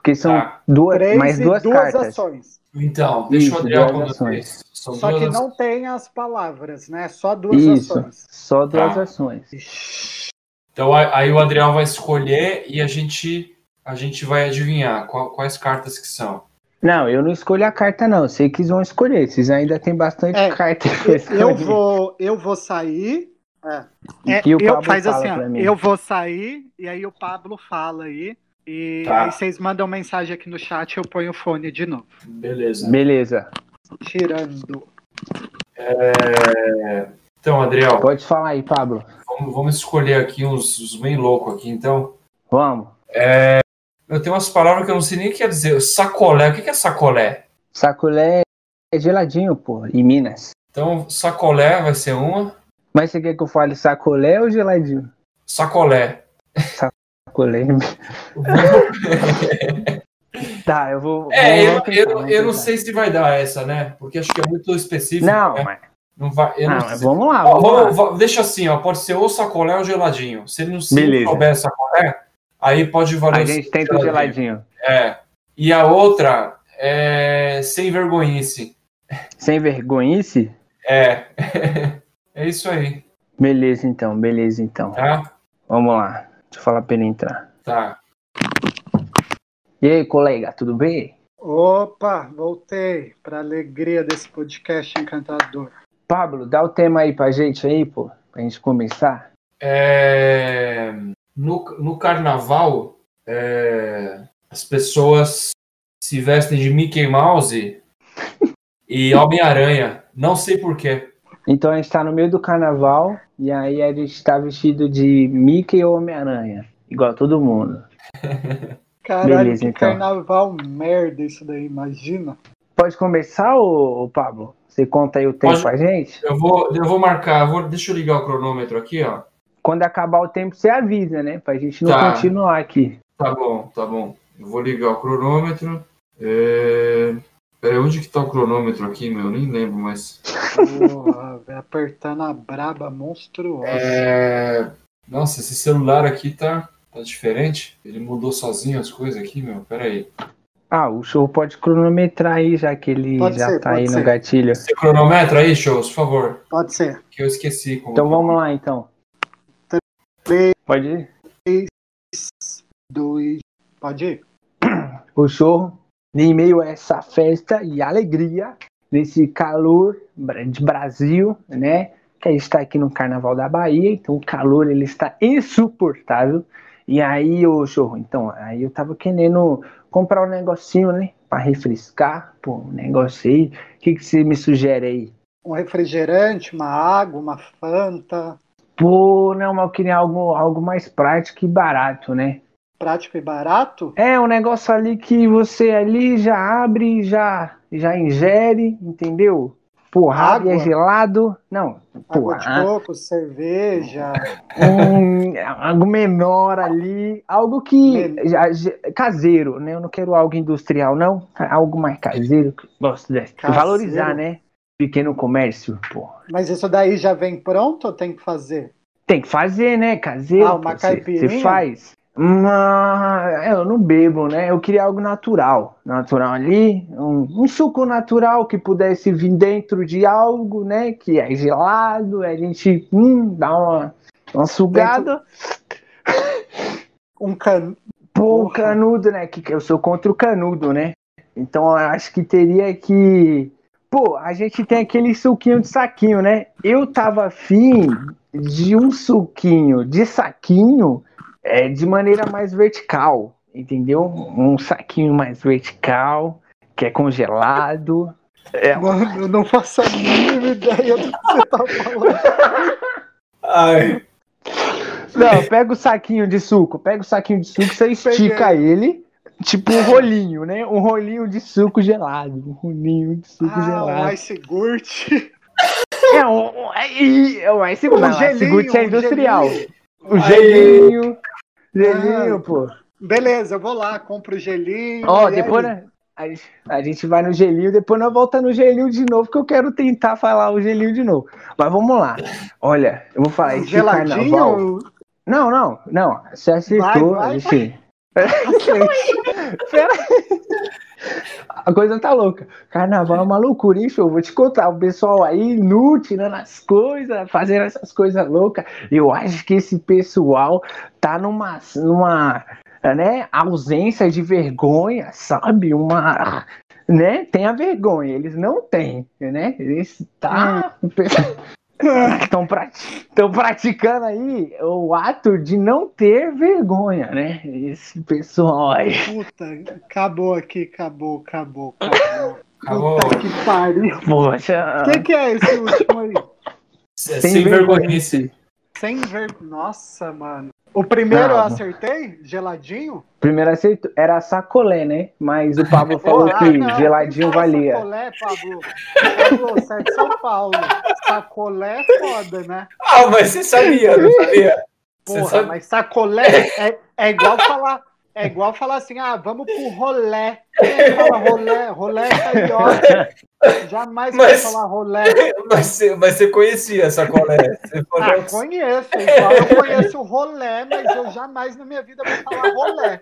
porque são Tá. duas, três mais e duas, cartas. ações. Então, deixa Isso, o Adriel duas. São Só duas que ações. não tem as palavras, né? Só duas Isso, ações. só duas Tá. ações. Então aí o Adriel vai escolher e a gente, a gente vai adivinhar qual- quais cartas que são. Não, eu não escolho a carta, não. Vocês que vão escolher. Vocês ainda tem bastante É, carta Eu vou, eu vou sair. É. É, E o eu, Pablo faz fala assim, ó, pra mim. eu vou sair e aí o Pablo fala aí. E Tá. aí vocês mandam mensagem aqui no chat e eu ponho o fone de novo. Beleza. Beleza. Tirando. Então, Adriel, Pode falar aí, Pablo. vamos, vamos escolher aqui uns, uns bem loucos aqui. Então, Vamos. eu tenho umas palavras que eu não sei nem o que quer dizer. Sacolé, o que é sacolé? Sacolé é geladinho, pô, em Minas. Então, sacolé vai ser uma. Mas você quer que eu fale sacolé ou geladinho? Sacolé. Sacolé. tá, eu vou. É, eu, tentar, eu, vamos eu não sei se vai dar essa, né? Porque acho que é muito específico. Não, né? mas, não vai, eu não, não vamos lá, Ó, vamos lá. vamos- deixa assim, ó, pode ser ou sacolé ou geladinho. Se ele não, se souber sacolé, aí pode valer A gente tenta o geladinho. É. E a outra é sem vergonhice. Sem vergonhice? É. é isso aí, Beleza, então, beleza, então. tá? Vamos lá. Deixa eu falar pra ele entrar. Tá. E aí, colega, tudo bem? Opa, voltei para alegria desse podcast encantador. Pablo, dá o tema aí pra gente aí, pô, pra gente começar. É, no, no carnaval, é, as pessoas se vestem de Mickey Mouse e Homem-Aranha. Não sei porquê. Então a gente tá no meio do carnaval e aí a gente tá vestido de Mickey ou Homem-Aranha. Igual todo mundo. Caralho, Beleza, que então. carnaval merda isso daí, imagina. Pode começar, ô, ô Pablo? Você conta aí o tempo Pode. pra gente? Eu vou, eu vou marcar, vou, deixa eu ligar o cronômetro aqui, ó. Quando acabar o tempo, você avisa, né? Pra gente não Tá. continuar aqui. Tá bom, tá bom. Eu vou ligar o cronômetro. É... Peraí, onde que tá o cronômetro aqui, meu? Nem lembro, mas. Porra, velho, apertando a braba monstruosa. É... Nossa, esse celular aqui tá, tá diferente. Ele mudou sozinho as coisas aqui, meu. Peraí. Ah, o show pode cronometrar aí, já que ele Pode já ser, tá aí ser. no gatilho. Você cronometra aí, shows, por favor. Pode ser. Que eu esqueci. Como... Então vamos lá, então. Três. Pode ir? Dois. Pode ir? O show em meio a essa festa e alegria, nesse calor de Brasil, né? Que a gente está aqui no Carnaval da Bahia, então o calor ele está insuportável. E aí, ô chorro, então, aí eu tava querendo comprar um negocinho, né? Pra refrescar, pô, um negócio aí. O que, que você me sugere aí? Um refrigerante, uma água, uma Fanta. Pô, não, mas eu queria algo, algo mais prático e barato, né? Prático e barato? É, um negócio ali que você ali já abre, já, já ingere, entendeu? Porra, água é gelado. Não, água porra. de coco, cerveja. Um, algo menor ali. Algo que. Já, já, caseiro, né? Eu não quero algo industrial, não. Algo mais caseiro. Gosto de caseiro. valorizar, né? Pequeno comércio, pô. Mas isso daí já vem pronto ou tem que fazer? Tem que fazer, né? Caseiro. Ah, uma caipirinha? Você faz. Mas eu não bebo, né? Eu queria algo natural, natural ali, um, um, suco natural que pudesse vir dentro de algo, né? Que é gelado, a gente hum, dá uma, uma sugada. Um canudo. Pô, canudo, né? Que eu sou contra o canudo, né? Então eu acho que teria que. Pô, a gente tem aquele suquinho de saquinho, né? Eu tava afim de um suquinho de saquinho é, de maneira mais vertical, entendeu? Um saquinho mais vertical, que é congelado. É... Mano, eu não faço a mínima ideia do que você tá falando. Ai. Não, pega o saquinho de suco, pega o saquinho de suco, você estica Peguei. ele, tipo um rolinho, né? Um rolinho de suco gelado. Um rolinho de suco ah, gelado. Um ice gurt. É, um, é, um ice gurt. Um gelinho, ice gurt é industrial. Um gelinho. O gelinho. Gelinho, ah, pô. Beleza, eu vou lá, compro o gelinho. Ó, depois a, gente, a gente vai no gelinho, depois nós voltamos no gelinho de novo, que eu quero tentar falar o gelinho de novo. Mas vamos lá. Olha, eu vou falar esse Geladinho? carnaval. Não, não, não. Você acertou, vai, vai, enfim. Pera A coisa tá louca. Carnaval é uma loucura, hein, show? Vou te contar. O pessoal aí nu, tirando as coisas, fazendo essas coisas loucas. Eu acho que esse pessoal tá numa, numa né, ausência de vergonha, sabe? Uma. Né? Tem a vergonha, eles não têm, né? Eles tá. Estão prati praticando aí o ato de não ter vergonha, né? Esse pessoal aí. Puta, acabou aqui, acabou, acabou, acabou. acabou. Puta que pariu. Poxa. O que, que, é esse último aí? Sem, Sem vergonhice. Sem ver... Nossa, mano. O primeiro não, eu acertei? Geladinho? Primeiro acertou. Era sacolé, né? Mas o Pablo falou que não, geladinho valia. Sacolé, Pablo. Pablo, você é de São Paulo. Sacolé é foda, né? Ah, mas você sabia, não sabia? Porra, mas sacolé é, é igual falar é igual falar assim, ah, vamos pro rolé. Quem fala rolé? Rolé é carioca. Jamais mas, vai falar rolé. Mas você, mas você conhecia essa colé? ah, conheço. Igual eu conheço o rolé, mas eu jamais na minha vida vou falar rolé.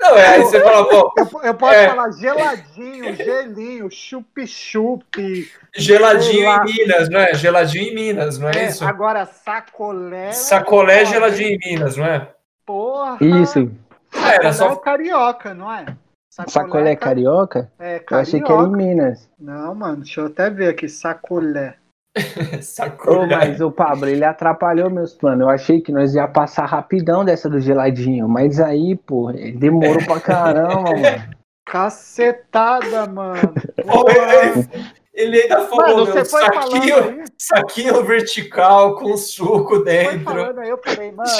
Não, é, aí você fala, pô. Eu, eu posso é... falar geladinho, gelinho, chup-chup. Geladinho em Minas, não é? Geladinho em Minas, não é, é isso? Agora, sacolé. Sacolé, geladinho em Minas, não é? Porra. Isso. Ah, era só é carioca, não é? Sacolé, sacolé é carioca? É, carioca. Eu achei que era em Minas. Não, mano, deixa eu até ver aqui, sacolé. sacolé. Oh, mas o Pablo, ele atrapalhou meus planos. Eu achei que nós ia passar rapidão dessa do geladinho, mas aí, pô, demorou pra caramba, mano. Cacetada, mano. Ele ainda falou, Mano, meu, saquinho, saquinho vertical com suco dentro. Foi falando aí, eu falei, mano,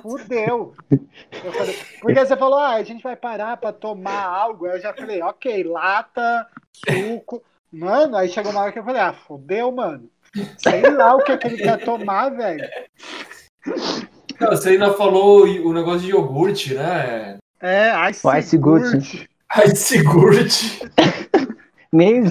fudeu. Eu falei, porque você falou, ah, a gente vai parar pra tomar algo. Eu já falei, ok, lata, suco. Mano, aí chegou uma hora que eu falei, ah, fudeu, mano. Sei lá o que, é que ele quer tomar, velho. Você ainda falou o negócio de iogurte, né? É, ice, o ice gurt. Ice gurt. Nem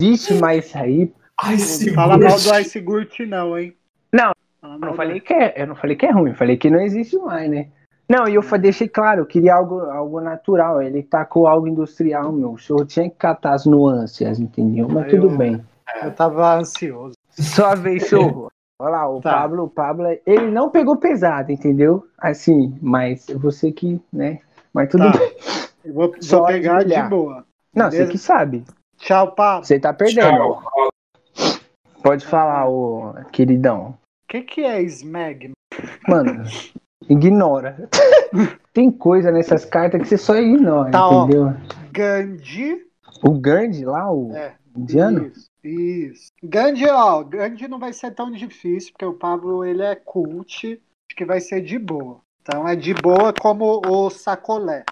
existe mais isso aí. Ice fala mal do Ice Gurt, não, hein? Não, eu não, falei que é, eu não falei que é ruim, falei que não existe mais, né? Não, e eu deixei claro, eu queria algo, algo natural. Ele tacou algo industrial, meu. O senhor tinha que catar as nuances, entendeu? Mas eu, tudo bem. Eu tava ansioso. Só vez, show. Olha lá, o tá. Pablo, o Pablo, ele não pegou pesado, entendeu? Assim, mas você que, né? Mas tudo tá. bem. Eu vou, Só vou pegar de esmelhar. boa. Não, você Beleza? que sabe. Tchau, Pablo. Você tá perdendo. Tchau. Pode falar, ô queridão. O que, que é Smeg? Mano, ignora. Tem coisa nessas cartas que você só ignora, Tá, ó. entendeu? Gandhi. O Gandhi lá, o É. indiano? Isso, isso. Gandhi, ó, Gandhi não vai ser tão difícil, porque o Pablo, ele é cult, acho que vai ser de boa. Então é de boa como o sacolé.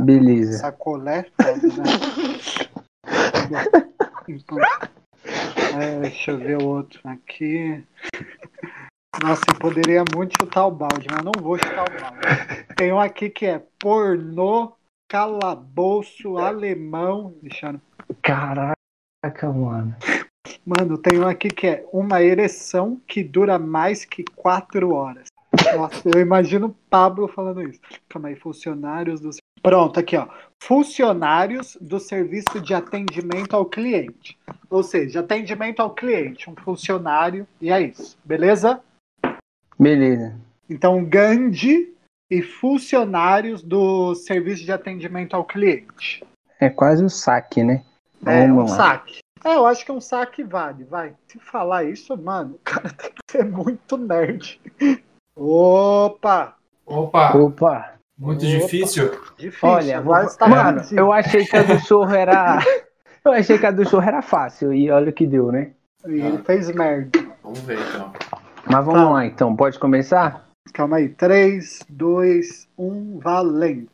Beleza. Sacolé, foda, né? Então, é, deixa eu ver o outro aqui. Nossa, eu poderia muito chutar o balde, mas não vou chutar o balde. Tem um aqui que é pornô, calabouço, alemão. Caraca, mano. Mano, tem um aqui que é uma ereção que dura mais que quatro horas. Nossa, eu imagino o Pablo falando isso. Calma aí, funcionários do. Pronto, aqui, ó. Funcionários do serviço de atendimento ao cliente. Ou seja, atendimento ao cliente, um funcionário, e é isso. Beleza? Beleza. Então, Gandhi e funcionários do serviço de atendimento ao cliente. É quase o saque, né? É, um lá. saque. É, eu acho que um saque vale, vai. Se falar isso, mano, o cara tem que ser muito nerd. Opa! Opa, Opa. Muito Opa. difícil. Difícil. Olha, vou... está mano, difícil. eu achei que a do chorro era. Eu achei que a do chorro era fácil e olha o que deu, né? E ele fez merda. Vamos ver então. Mas vamos Tá. lá então, pode começar? Calma aí. 3, 2, 1, valendo.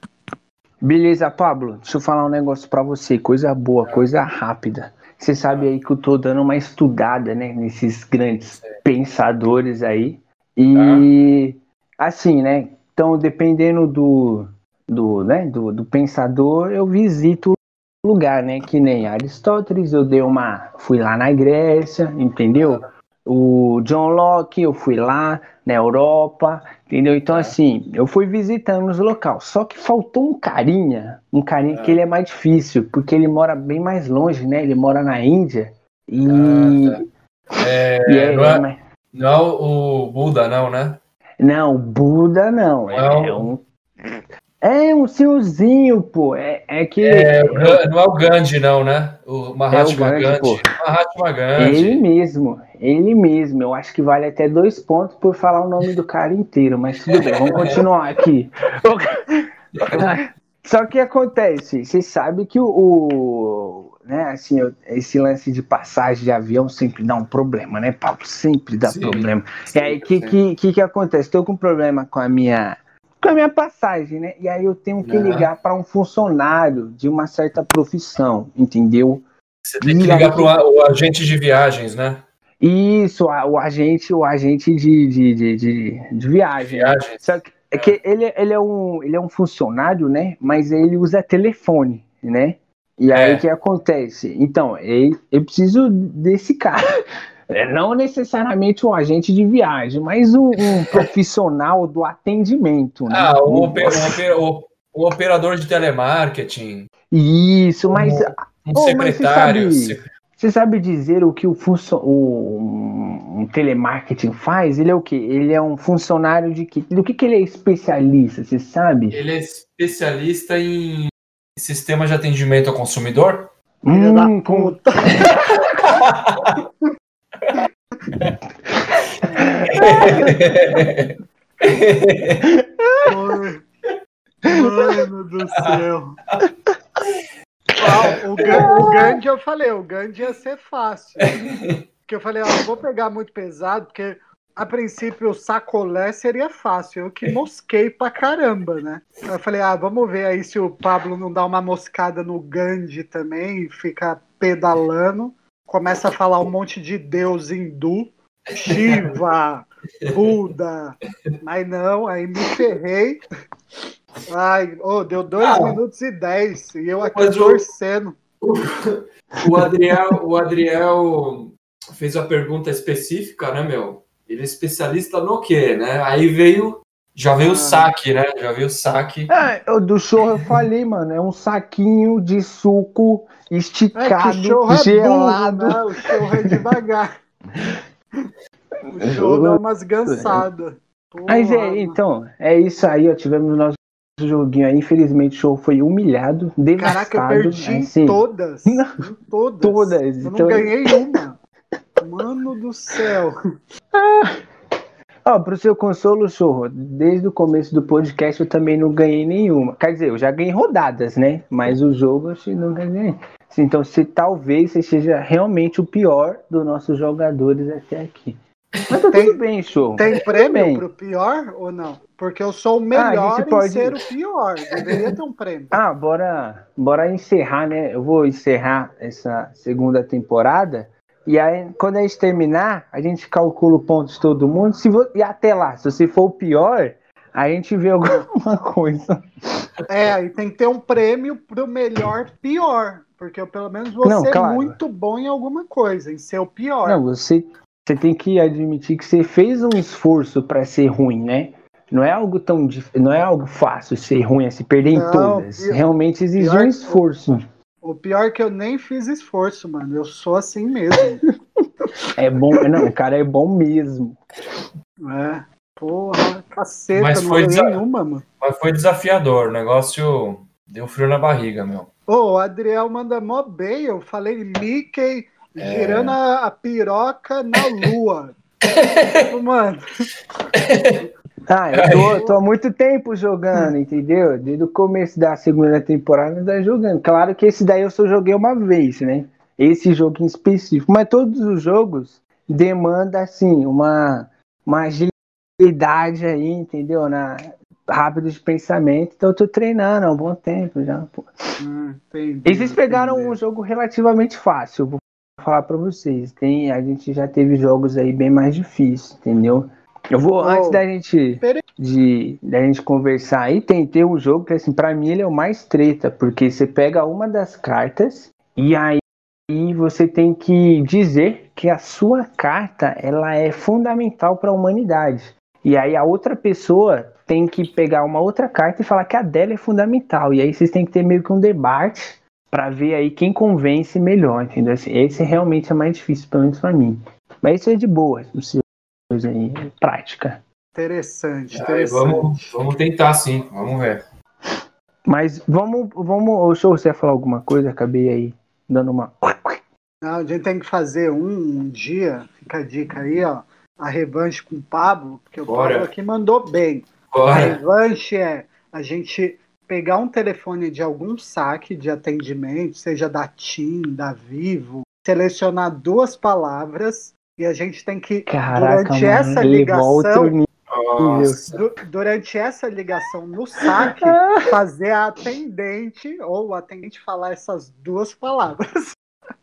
Beleza, Pablo, deixa eu falar um negócio pra você, coisa boa, coisa rápida. Você sabe aí que eu tô dando uma estudada, né, nesses grandes pensadores aí. E assim, né? Então, dependendo do do, né, do, do pensador, eu visito o lugar, né? Que nem Aristóteles, eu dei uma, fui lá na Grécia, entendeu? O John Locke, eu fui lá na Europa, entendeu? Então, assim, eu fui visitando os locais. Só que faltou um carinha, um carinha que ele é mais difícil, porque ele mora bem mais longe, né? Ele mora na Índia. E, Ah, É, e é- não, é, mas- não é o Buda, não, né? Não, o Buda não. É, Não. é um. É um senhorzinho, pô. É, é que. É, o não é o Gandhi, não, né? O Mahatma Gandhi, Gandhi. pô. Mahatma Ele Gandhi. mesmo, ele mesmo. Eu acho que vale até dois pontos por falar o nome do cara inteiro, mas tudo bem, vamos continuar aqui. Só que acontece, você sabe que o, o- né, assim, eu- esse lance de passagem de avião sempre dá um problema, né, Paulo? Sempre dá Sim. problema. E aí, o que, que, que que acontece? Estou com problema com a minha com a minha passagem, né? E aí eu tenho que ligar para um funcionário de uma certa profissão, entendeu? Você tem que E ligar para o agente de viagens, né? Isso, o agente, o agente de, de, de, de, de viagem. né? Viagens. Só que, é que ele, ele, é um, ele é um funcionário, né? Mas ele usa telefone, né? E aí É. o que acontece? Então, ele, eu preciso desse cara. É, Não necessariamente um agente de viagem, mas um, um profissional do atendimento. Né? Ah, o, Um- ope- o ope- o- o operador de telemarketing, Isso, mas um Oh, mas você secretário. sabe- Você sabe dizer o que o, funcio- o um, um telemarketing faz? Ele é o quê? Ele é um funcionário de que? Do que, que ele é especialista? Você sabe? Ele é especialista em sistema de atendimento ao consumidor? Filha Hum, puta. Mano do céu. Ah, o, Gan- o Gandhi eu falei, o Gandhi ia ser fácil. Porque eu falei, ó, não vou pegar muito pesado, porque a princípio o sacolé seria fácil. Eu que mosquei pra caramba, né? Eu falei, ah, vamos ver aí se o Pablo não dá uma moscada no Gandhi também e fica pedalando. Começa a falar um monte de deus hindu, Shiva, Buda. Mas não, aí me ferrei. Ai, oh, deu 2 Ah. minutos e 10. E eu aqui Mas o- torcendo. O Adriel, o Adriel fez a pergunta específica, né, meu? Ele é especialista no quê, né? Aí veio, já veio Ah. o saque, né? Já veio o saque. Ah, eu- do show eu falei, mano, é um saquinho de suco É que esticado, o é gelado. burro, né? O show é devagar. O show dá umas gansadas. Mas é, então, é isso aí, ó. Tivemos nosso joguinho aí. Infelizmente, o show foi humilhado, devastado. Caraca, eu perdi em assim. todas. Em todas. Todas, Eu então- não ganhei uma. Mano do céu. Ó, pro seu consolo, Chorro, desde o começo do podcast eu também não ganhei nenhuma. Quer dizer, eu já ganhei rodadas, né? Mas o jogo eu nunca ganhei. Então, se talvez você seja realmente o pior dos nossos jogadores até aqui. Mas tá Tem- tudo bem, Chorro. Tem prêmio bem. pro pior ou não? Porque eu sou o Ah, melhor em pode- ser o pior. Deveria ter um prêmio. Ah, bora, bora encerrar, né? Eu vou encerrar essa segunda temporada. E aí, quando a gente terminar, a gente calcula o ponto de todo mundo. Se vo- E até lá, se você for o pior, a gente vê alguma coisa. É, aí tem que ter um prêmio pro melhor pior. Porque eu, pelo menos vou Não, claro. muito bom em alguma coisa, em ser o pior. Não, você, você tem que admitir que você fez um esforço para ser ruim, né? Não é algo tão dif- não é algo fácil ser ruim, é se perder em Não, todas. pior- Realmente pior um que- esforço. O pior é que eu nem fiz esforço, mano. Eu sou assim mesmo. É bom, não, o cara é bom mesmo. é. Porra, caceta, Mas não foi ganhei desa- nenhuma, mano. Mas foi desafiador, o negócio deu frio na barriga, meu. Ô, o Adriel manda mó bem. Eu falei Mickey É. girando a, a piroca na lua. Tipo, mano, Ah, eu tô, tô há muito tempo jogando, entendeu? Desde o começo da segunda temporada eu tô jogando. Claro que esse daí eu só joguei uma vez, né? Esse jogo em específico. Mas todos os jogos demandam, assim, uma, uma agilidade aí, entendeu? Na, rápido de pensamento. Então eu tô treinando há um bom tempo já, pô. hum, entendi, E vocês pegaram entendi. um jogo relativamente fácil, vou falar pra vocês. Tem, a gente já teve jogos aí bem mais difíceis, entendeu? Eu vou, Oh, antes da gente, de, da gente conversar aí, tem, tem um jogo que, assim, pra mim ele é o mais treta, porque você pega uma das cartas e aí você tem que dizer que a sua carta, ela é fundamental pra humanidade. E aí a outra pessoa tem que pegar uma outra carta e falar que a dela é fundamental. E aí vocês têm que ter meio que um debate pra ver aí quem convence melhor, entendeu? Assim, esse realmente é mais difícil, pelo menos pra mim. Mas isso é de boa, os é prática. Interessante, interessante. vamos, vamos tentar sim, vamos ver. Mas vamos, vamos, ô show, você ia falar alguma coisa? Acabei aí dando uma. Não, a gente tem que fazer um, um dia, fica a dica aí, ó. A revanche com o Pablo, porque o Bora. Pablo aqui mandou bem. A Bora. revanche é a gente pegar um telefone de algum saque de atendimento, seja da TIM, da Vivo, selecionar duas palavras e a gente tem que, Caraca, durante mano, essa levou ligação, du- durante essa ligação no saque, fazer a atendente ou o atendente falar essas duas palavras.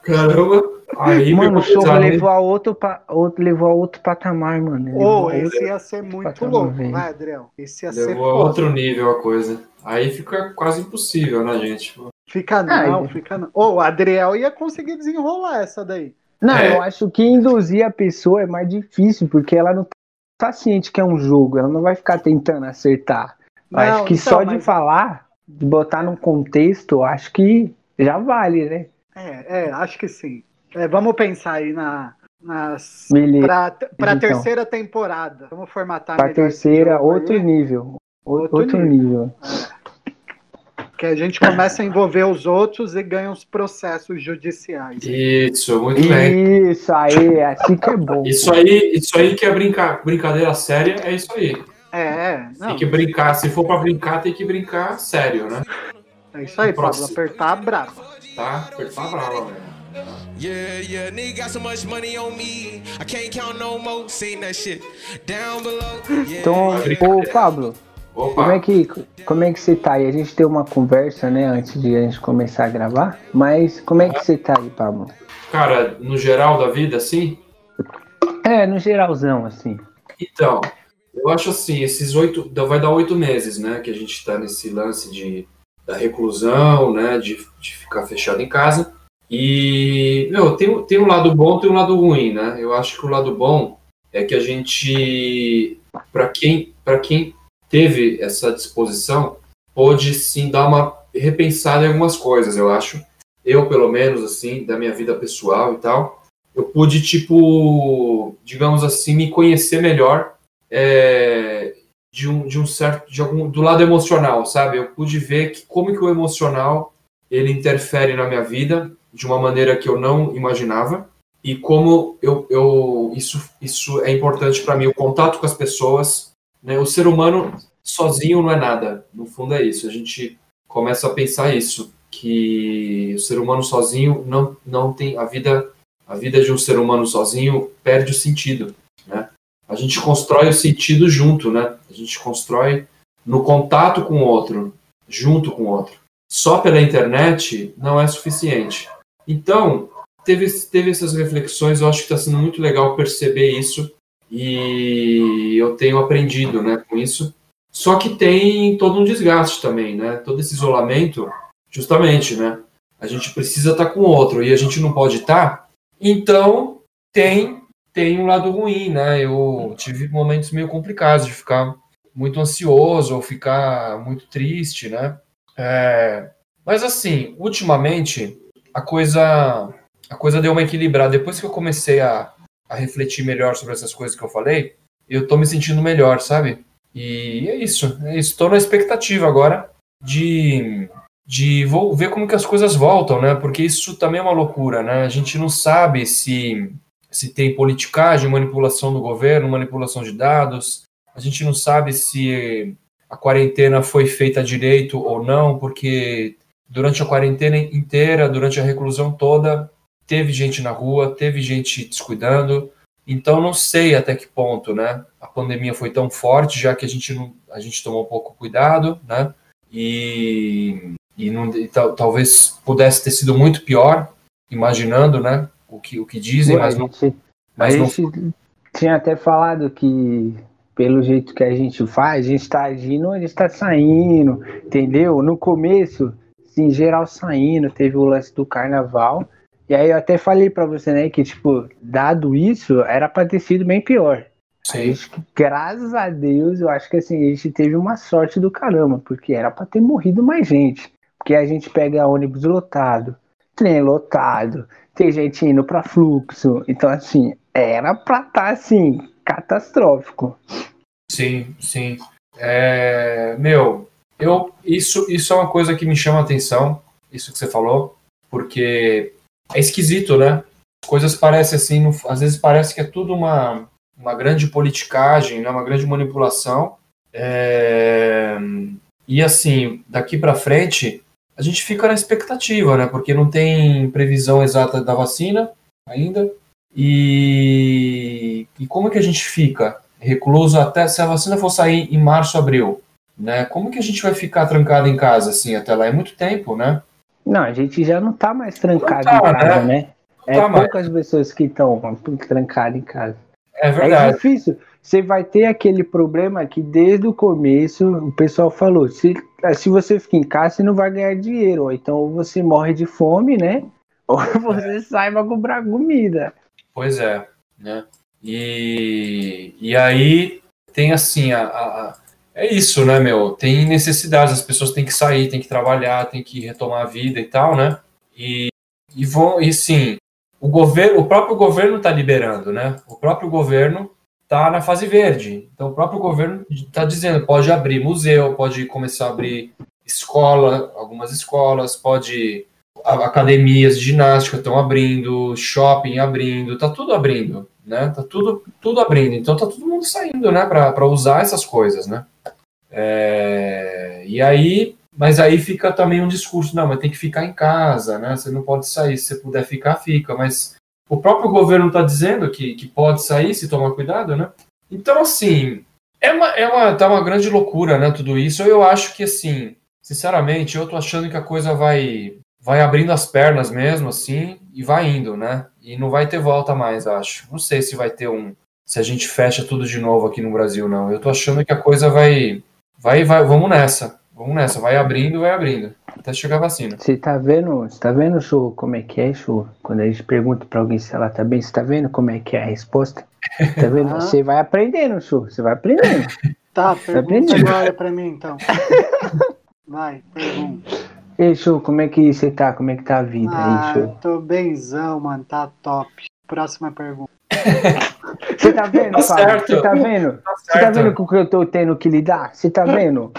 Caramba. Aí Mano, o show levou a outro, pa- outro, levou a outro patamar, mano. Levou Ou a esse ia ser muito Patamar, louco, velho. vai, Adriel? Esse ia ser Levou a foda. outro nível a coisa. Aí fica quase impossível, né, gente? Fica não, Ah, fica não. Ou o Adriel ia conseguir desenrolar essa daí. Não, É. eu acho que induzir a pessoa é mais difícil, porque ela não tá ciente que é um jogo, ela não vai ficar tentando acertar. Eu acho Não, que então, só de mas- falar, de botar num contexto, acho que já vale, né? É, é, acho que sim. É, vamos pensar aí na, nas. Beleza. Pra, pra Então. terceira temporada. Vamos formatar Pra terceira, outro aí, nível. Outro Outro, nível. Que a gente começa a envolver os outros e ganha os processos judiciais. Isso, muito bem. Isso aí, é assim que é bom. Isso aí, isso aí que é brincar, brincadeira séria, é isso aí. É, é. Não, Tem que brincar, se for pra brincar, tem que brincar sério, né? é isso aí, Pablo. Próximo. Apertar bravo. Tá? Apertar brava, velho. Yeah, yeah, nigga got so much money on me. I can't count no more. Seen that shit down below. Yeah. Então, ô Pablo, Opa, como é, que, como é que você tá aí? A gente tem uma conversa, né, antes de a gente começar a gravar, mas como é que você tá aí, Pablo? cara, no geral da vida, assim, É, no geralzão, assim. Então, eu acho assim, esses oito, vai dar oito meses, né, que a gente tá nesse lance de, da reclusão, né, de, de ficar fechado em casa. E, meu, tem, tem um lado bom, tem um lado ruim, né? Eu acho que o lado bom é que a gente, para quem, para quem teve essa disposição, pôde sim dar uma repensada em algumas coisas, eu acho. Eu, pelo menos, assim, da minha vida pessoal e tal, eu pude, tipo, digamos assim, me conhecer melhor é, de um, de um certo, de algum, do lado emocional, sabe? Eu pude ver que como que o emocional ele interfere na minha vida de uma maneira que eu não imaginava e como eu, eu isso, isso é importante para mim, o contato com as pessoas. Né? O ser humano sozinho não é nada, no fundo é isso. A gente começa a pensar isso, que o ser humano sozinho não, não tem a vida a vida de um ser humano sozinho perde o sentido, né? A gente constrói o sentido junto, né? A gente constrói no contato com o outro, junto com o outro. Só pela internet não é suficiente. Então, teve, teve essas reflexões, eu acho que está sendo muito legal perceber isso e eu tenho aprendido né, com isso. Só que tem todo um desgaste também, né? Todo esse isolamento, justamente, né? A gente precisa estar tá com outro e a gente não pode estar. Tá, então, tem tem um lado ruim, né? Eu tive momentos meio complicados de ficar muito ansioso ou ficar muito triste, né? É, mas assim, ultimamente a coisa a coisa deu uma equilibrada. Depois que eu comecei a, a refletir melhor sobre essas coisas que eu falei, eu tô me sentindo melhor, sabe? E é isso. É Estou na expectativa agora de, de vou ver como que as coisas voltam, né? Porque isso também é uma loucura, né? A gente não sabe se, se tem politicagem, manipulação do governo, manipulação de dados. A gente não sabe se a quarentena foi feita direito ou não, porque durante a quarentena inteira, durante a reclusão toda, teve gente na rua, teve gente descuidando. Então não sei até que ponto, né? A pandemia foi tão forte, já que a gente não, a gente tomou um pouco cuidado, né? E, e, não, e tal, talvez pudesse ter sido muito pior, imaginando, né? O que o que dizem, mas não. Mas a não... gente tinha até falado que pelo jeito que a gente faz, a gente está agindo, a gente está saindo, entendeu? No começo, em geral saindo, teve o lance do carnaval, e aí eu até falei para você, né, que, tipo, dado isso, era pra ter sido bem pior. Sim. Gente, graças a Deus, eu acho que assim, a gente teve uma sorte do caramba, porque era para ter morrido mais gente. Porque a gente pega ônibus lotado, trem lotado, tem gente indo para fluxo. Então, assim, era pra estar tá, assim, catastrófico. Sim, sim. É, meu, eu, isso, isso é uma coisa que me chama a atenção, isso que você falou, porque é esquisito, né? As coisas parecem assim, às vezes parece que é tudo uma, uma grande politicagem, né? uma grande manipulação. É... E assim, daqui para frente, a gente fica na expectativa, né? Porque não tem previsão exata da vacina ainda. E, e como é que a gente fica recluso até se a vacina for sair em março, abril? Né? Como que a gente vai ficar trancado em casa assim até lá? É muito tempo, né? Não, a gente já não tá mais trancado tá, em casa, né? né? É tá poucas mais. pessoas que estão trancadas em casa. É verdade. É difícil. Você vai ter aquele problema que desde o começo o pessoal falou: se, se você fica em casa, você não vai ganhar dinheiro. Ou então você morre de fome, né? Ou você é. saiba comprar comida. Pois é, né? E, e aí tem assim a, a é isso, né, meu? Tem necessidades, as pessoas têm que sair, têm que trabalhar, têm que retomar a vida e tal, né? E, e vão, e sim, o governo, o próprio governo está liberando, né? O próprio governo está na fase verde. Então, o próprio governo está dizendo, pode abrir museu, pode começar a abrir escola, algumas escolas, pode academias de ginástica estão abrindo, shopping abrindo, tá tudo abrindo, né? Tá tudo, tudo abrindo. Então tá todo mundo saindo, né, para usar essas coisas, né? É, e aí, mas aí fica também um discurso, não, mas tem que ficar em casa, né? Você não pode sair, se você puder ficar, fica. Mas o próprio governo está dizendo que, que pode sair se tomar cuidado, né? Então, assim, é uma, é uma, tá uma grande loucura, né, tudo isso. Eu acho que, assim, sinceramente, eu tô achando que a coisa vai, vai abrindo as pernas mesmo, assim, e vai indo, né? E não vai ter volta mais, acho. Não sei se vai ter um. Se a gente fecha tudo de novo aqui no Brasil, não. Eu tô achando que a coisa vai vai, vai, vamos nessa. Vamos nessa, vai abrindo, vai abrindo. Até chegar a vacina. Você tá vendo, você tá vendo, show, como é que é, show? Quando a gente pergunta pra alguém se ela tá bem, você tá vendo como é que é a resposta? Tá vendo? Ah. Você vai aprendendo, show. Você vai aprendendo. Tá, pergunta agora pra mim, então. Vai, pergunta. Ei, show, como é que você tá? Como é que tá a vida ah, aí? Tô benzão, mano, tá top. Próxima pergunta. Você tá vendo, Tá Fábio? Você tá vendo? Tá Você tá vendo com o que eu tô tendo que lidar? Você tá vendo?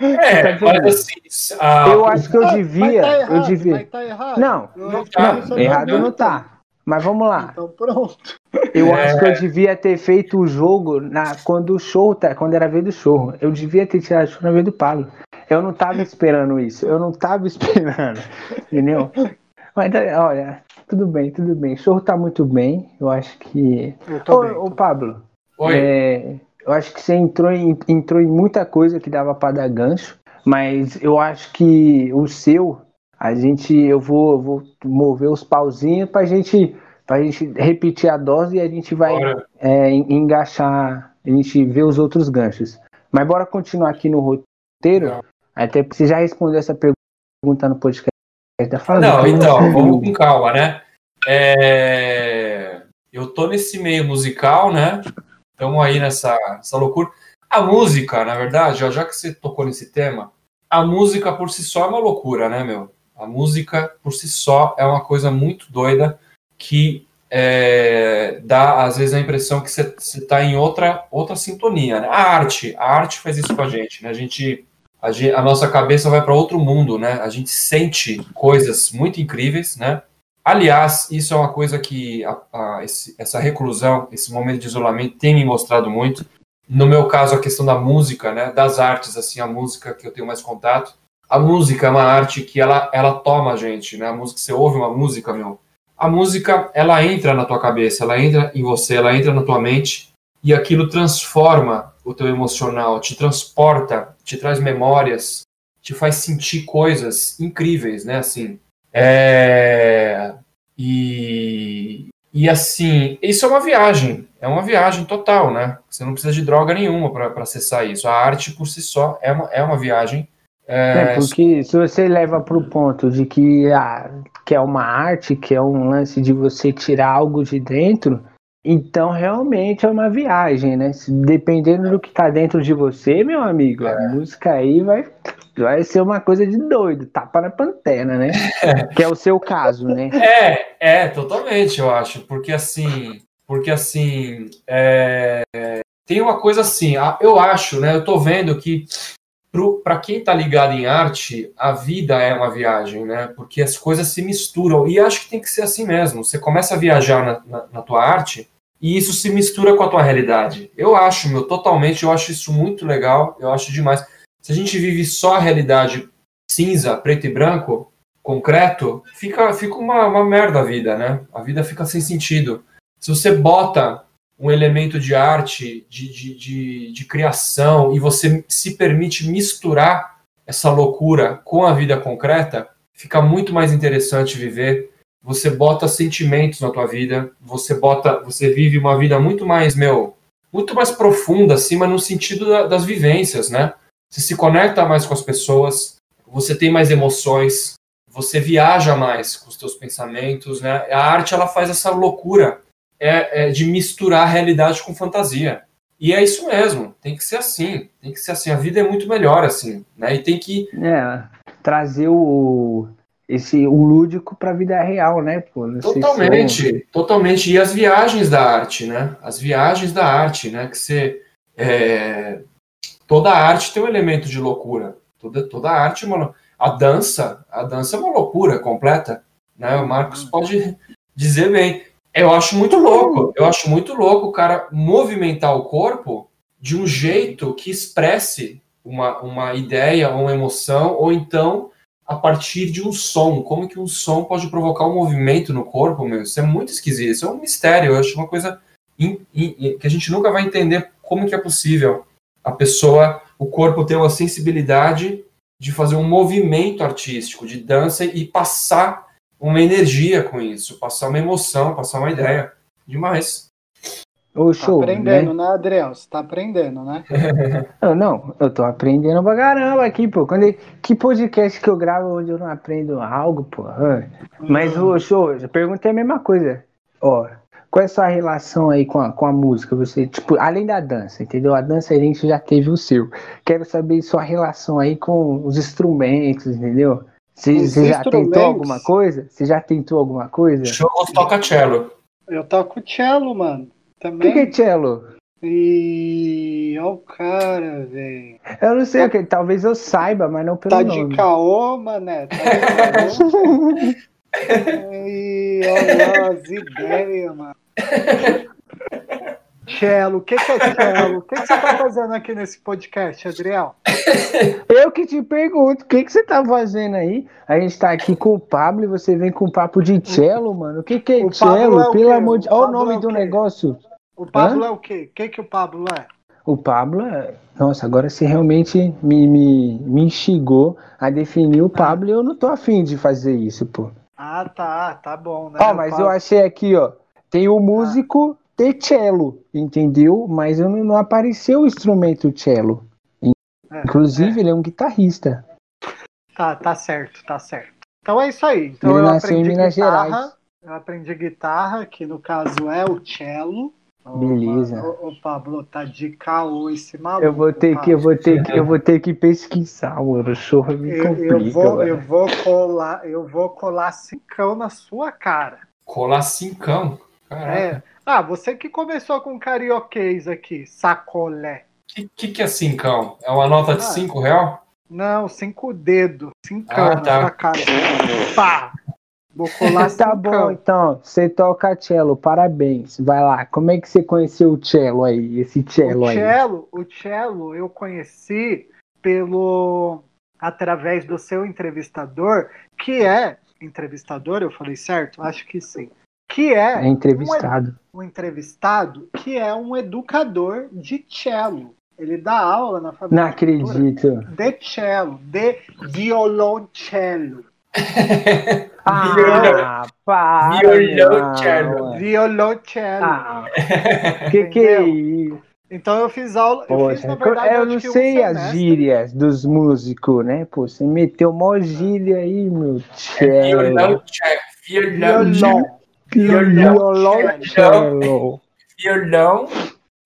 É, tá vendo? mas assim, a- eu acho que eu Ah, devia. Mas tá errado, eu devia. mas tá errado. Não, não respeito tá. Não, errado opinião. não tá. Mas vamos lá. Então pronto. Eu É. acho que eu devia ter feito o jogo na, quando o show, tá, quando era a vez do show. Eu devia ter tirado o show na vez do Pablo. Eu não tava esperando isso. Eu não tava esperando. Entendeu? Mas olha, tudo bem, tudo bem. O show tá muito bem. Eu acho que. Eu tô Ô, bem. ô, Pablo, Oi. é, eu acho que você entrou em, entrou em muita coisa que dava pra dar gancho, mas eu acho que o seu, a gente, eu vou, vou mover os pauzinhos pra gente, pra gente repetir a dose e a gente vai é, en- engaixar, a gente vê os outros ganchos. Mas bora continuar aqui no roteiro. Até porque você já respondeu essa pergunta no podcast da Fala. Não, então, vamos com calma, né? É, Eu tô nesse meio musical, né? Estamos aí nessa, nessa loucura. A música, na verdade, ó, já que você tocou nesse tema, a música por si só é uma loucura, né, meu? A música por si só é uma coisa muito doida que é, dá, às vezes, a impressão que você está em outra, outra sintonia, né? A arte, a arte faz isso com a gente, né? A gente a, gen- a nossa cabeça vai para outro mundo, né? A gente sente coisas muito incríveis, né? Aliás, isso é uma coisa que a- a- esse- essa reclusão, esse momento de isolamento tem me mostrado muito. No meu caso, a questão da música, né? Das artes, assim, a música que eu tenho mais contato. A música é uma arte que ela, ela toma a gente, né? A música, você ouve uma música, meu. A música, ela entra na tua cabeça, ela entra em você, ela entra na tua mente e aquilo transforma o teu emocional, te transporta, te traz memórias, te faz sentir coisas incríveis, né? Assim, é... e e assim, isso é uma viagem, é uma viagem total, né? Você não precisa de droga nenhuma para acessar isso. A arte por si só é uma, é uma viagem. É, É, porque se você leva para o ponto de que, ah, que é uma arte, que é um lance de você tirar algo de dentro, então realmente é uma viagem, né? Dependendo do que tá dentro de você, meu amigo, É. a música aí vai, vai ser uma coisa de doido, tapa na pantera, né? Que é o seu caso, né? É, é, totalmente, eu acho. Porque assim, porque assim, é, tem uma coisa assim, eu acho, né? Eu tô vendo que para quem tá ligado em arte, a vida é uma viagem, né? Porque as coisas se misturam. E acho que tem que ser assim mesmo. Você começa a viajar na, na, na tua arte e isso se mistura com a tua realidade. Eu acho, meu, totalmente, eu acho isso muito legal, eu acho demais. Se a gente vive só a realidade cinza, preto e branco, concreto, fica, fica uma, uma merda a vida, né? A vida fica sem sentido. Se você bota um elemento de arte, de, de, de, de criação, e você se permite misturar essa loucura com a vida concreta, fica muito mais interessante viver. Você bota sentimentos na tua vida, você bota, você vive uma vida muito mais, meu, muito mais profunda, assim, mas no sentido da- das vivências, né? Você se conecta mais com as pessoas, você tem mais emoções, você viaja mais com os teus pensamentos, né? A arte ela faz essa loucura é, é de misturar realidade com fantasia. E é isso mesmo, tem que ser assim, tem que ser assim. A vida é muito melhor assim, né? E tem que É, trazer o esse o lúdico para a vida real, né? Pô, Não sei se é Totalmente, totalmente. E as viagens da arte, né? As viagens da arte, né? Que você. é, Toda arte tem um elemento de loucura. Toda, toda arte é uma. lou- A dança, a dança é uma loucura completa. Né? O Marcos pode dizer bem. Eu acho muito louco. Eu acho muito louco o cara movimentar o corpo de um jeito que expresse uma, uma ideia, uma emoção, ou então a partir de um som. Como que um som pode provocar um movimento no corpo, meu? Isso é muito esquisito. Isso é um mistério. Eu acho uma coisa in- in- que a gente nunca vai entender como que é possível a pessoa, o corpo ter uma sensibilidade de fazer um movimento artístico, de dança e passar uma energia com isso, passar uma emoção, passar uma ideia. Demais. Ô, Tá show, aprendendo, né? né, Adriel? Você tá aprendendo, né? Eu, não, eu tô aprendendo pra caramba aqui, pô. Quando eu- que podcast que eu gravo onde eu não aprendo algo, pô? Mas, ô, show, eu perguntei a mesma coisa. Ó, qual é a sua relação aí com a, com a música? Você, tipo, além da dança, entendeu? A dança a gente já teve o seu. Quero saber sua relação aí com os instrumentos, entendeu? Você já tentou alguma coisa? Você já tentou alguma coisa? Show toca cello. Eu toco cello, mano. O que, também. que é cello? E. Ó, o cara, velho. Eu não sei que, talvez eu saiba, mas não pelo Tá nome. de caô, mané. Tá de caô. E olha as ideias, mano. Cello, o que, que é cello? O que, que você tá fazendo aqui nesse podcast, Adriel? Eu que te pergunto, o que, que você tá fazendo aí? A gente tá aqui com o Pablo e você vem com papo de cello, mano. O que, que é O cello? é o Pelo amor de O Olha o nome é o do negócio. O Pablo é o quê? O que, que o Pablo é? O Pablo é. Nossa, agora você realmente me, me, me instigou a definir o Pablo e eu não tô afim de fazer isso, pô. Ah, tá, tá bom, né? Ó, O mas Pablo- eu achei aqui, ó. Tem o músico de cello, entendeu? Mas eu não, não apareceu o instrumento cello. É, Inclusive, ele é um guitarrista. Tá, tá certo, tá certo. Então é isso aí. Então Ele eu nasceu em aprendi Minas guitarra. Gerais. Eu aprendi guitarra, que no caso é o cello. Beleza. ô, Pablo, tá de caô esse maluco. Eu vou ter que, eu vou ter que, eu vou ter que pesquisar, mano. O me Eu, complica, eu vou, mano. eu vou colar, eu vou colar cincão na sua cara. Colar cincão. Caraca. É. Ah, você que começou com carioquês aqui, sacolé. O que, que, que é cincão? É uma nota de Ah. 5 real? Não, cinco dedos, cincão Ah, na tá. sua cara. Pá! Vou colar Tá bom, então. Você toca cello, parabéns. Vai lá. Como é que você conheceu o cello aí? Esse cello O aí? cello, o cello eu conheci pelo através do seu entrevistador, que é entrevistador, eu falei certo? Acho que sim. Que é É entrevistado. um entrevistado que é um educador de cello. Ele dá aula na fábrica Não acredito. de cello, de violoncello. Ah, para. Violoncello. ué. Violoncello. Ah, que que é isso? Então eu fiz aula, eu fiz Poxa, na verdade eu não que um sei as gírias dos músicos, né? Pô, você meteu mó gíria aí, meu. É violão, Cello. chefe. Violão, Violão. Violoncello. violão,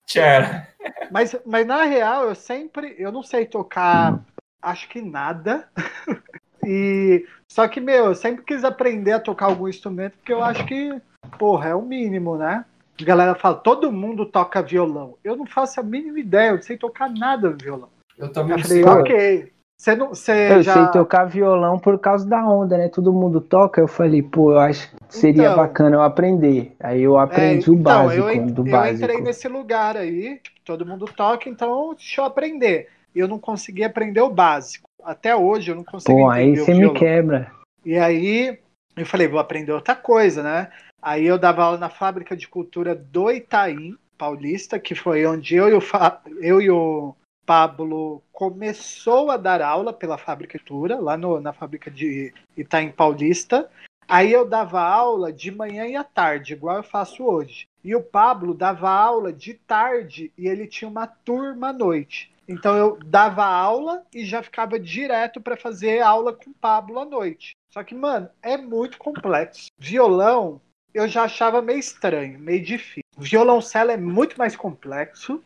tchera. Mas, mas na real, eu sempre. Eu não sei tocar, acho que nada. e Só que, meu, eu sempre quis aprender a tocar algum instrumento, porque eu acho que, porra, é o mínimo, né? A galera fala, todo mundo toca violão. Eu não faço a mínima ideia, eu não sei tocar nada no violão. Eu também Eu falei, sei. ok. Você não. Você Eu já... sei tocar violão por causa da onda, né? Todo mundo toca. Eu falei, pô, eu acho que seria Então. bacana eu aprender. Aí eu aprendi É, o então, básico eu, en- do eu básico. entrei nesse lugar aí, tipo, todo mundo toca, então deixa eu aprender. Eu não consegui aprender o básico. Até hoje eu não consigo Pô, aí você me quebra. E aí eu falei, vou aprender outra coisa, né? Aí eu dava aula na fábrica de cultura do Itaim, paulista, que foi onde eu e o, Fa- eu e o Pablo começou a dar aula pela fábrica cultura, lá no- na fábrica de Itaim Paulista. Aí eu dava aula de manhã e à tarde, igual eu faço hoje. E o Pablo dava aula de tarde e ele tinha uma turma à noite. Então eu dava aula e já ficava direto para fazer aula com o Pablo à noite. Só que, mano, é muito complexo. Violão, eu já achava meio estranho, meio difícil. Violoncelo é muito mais complexo,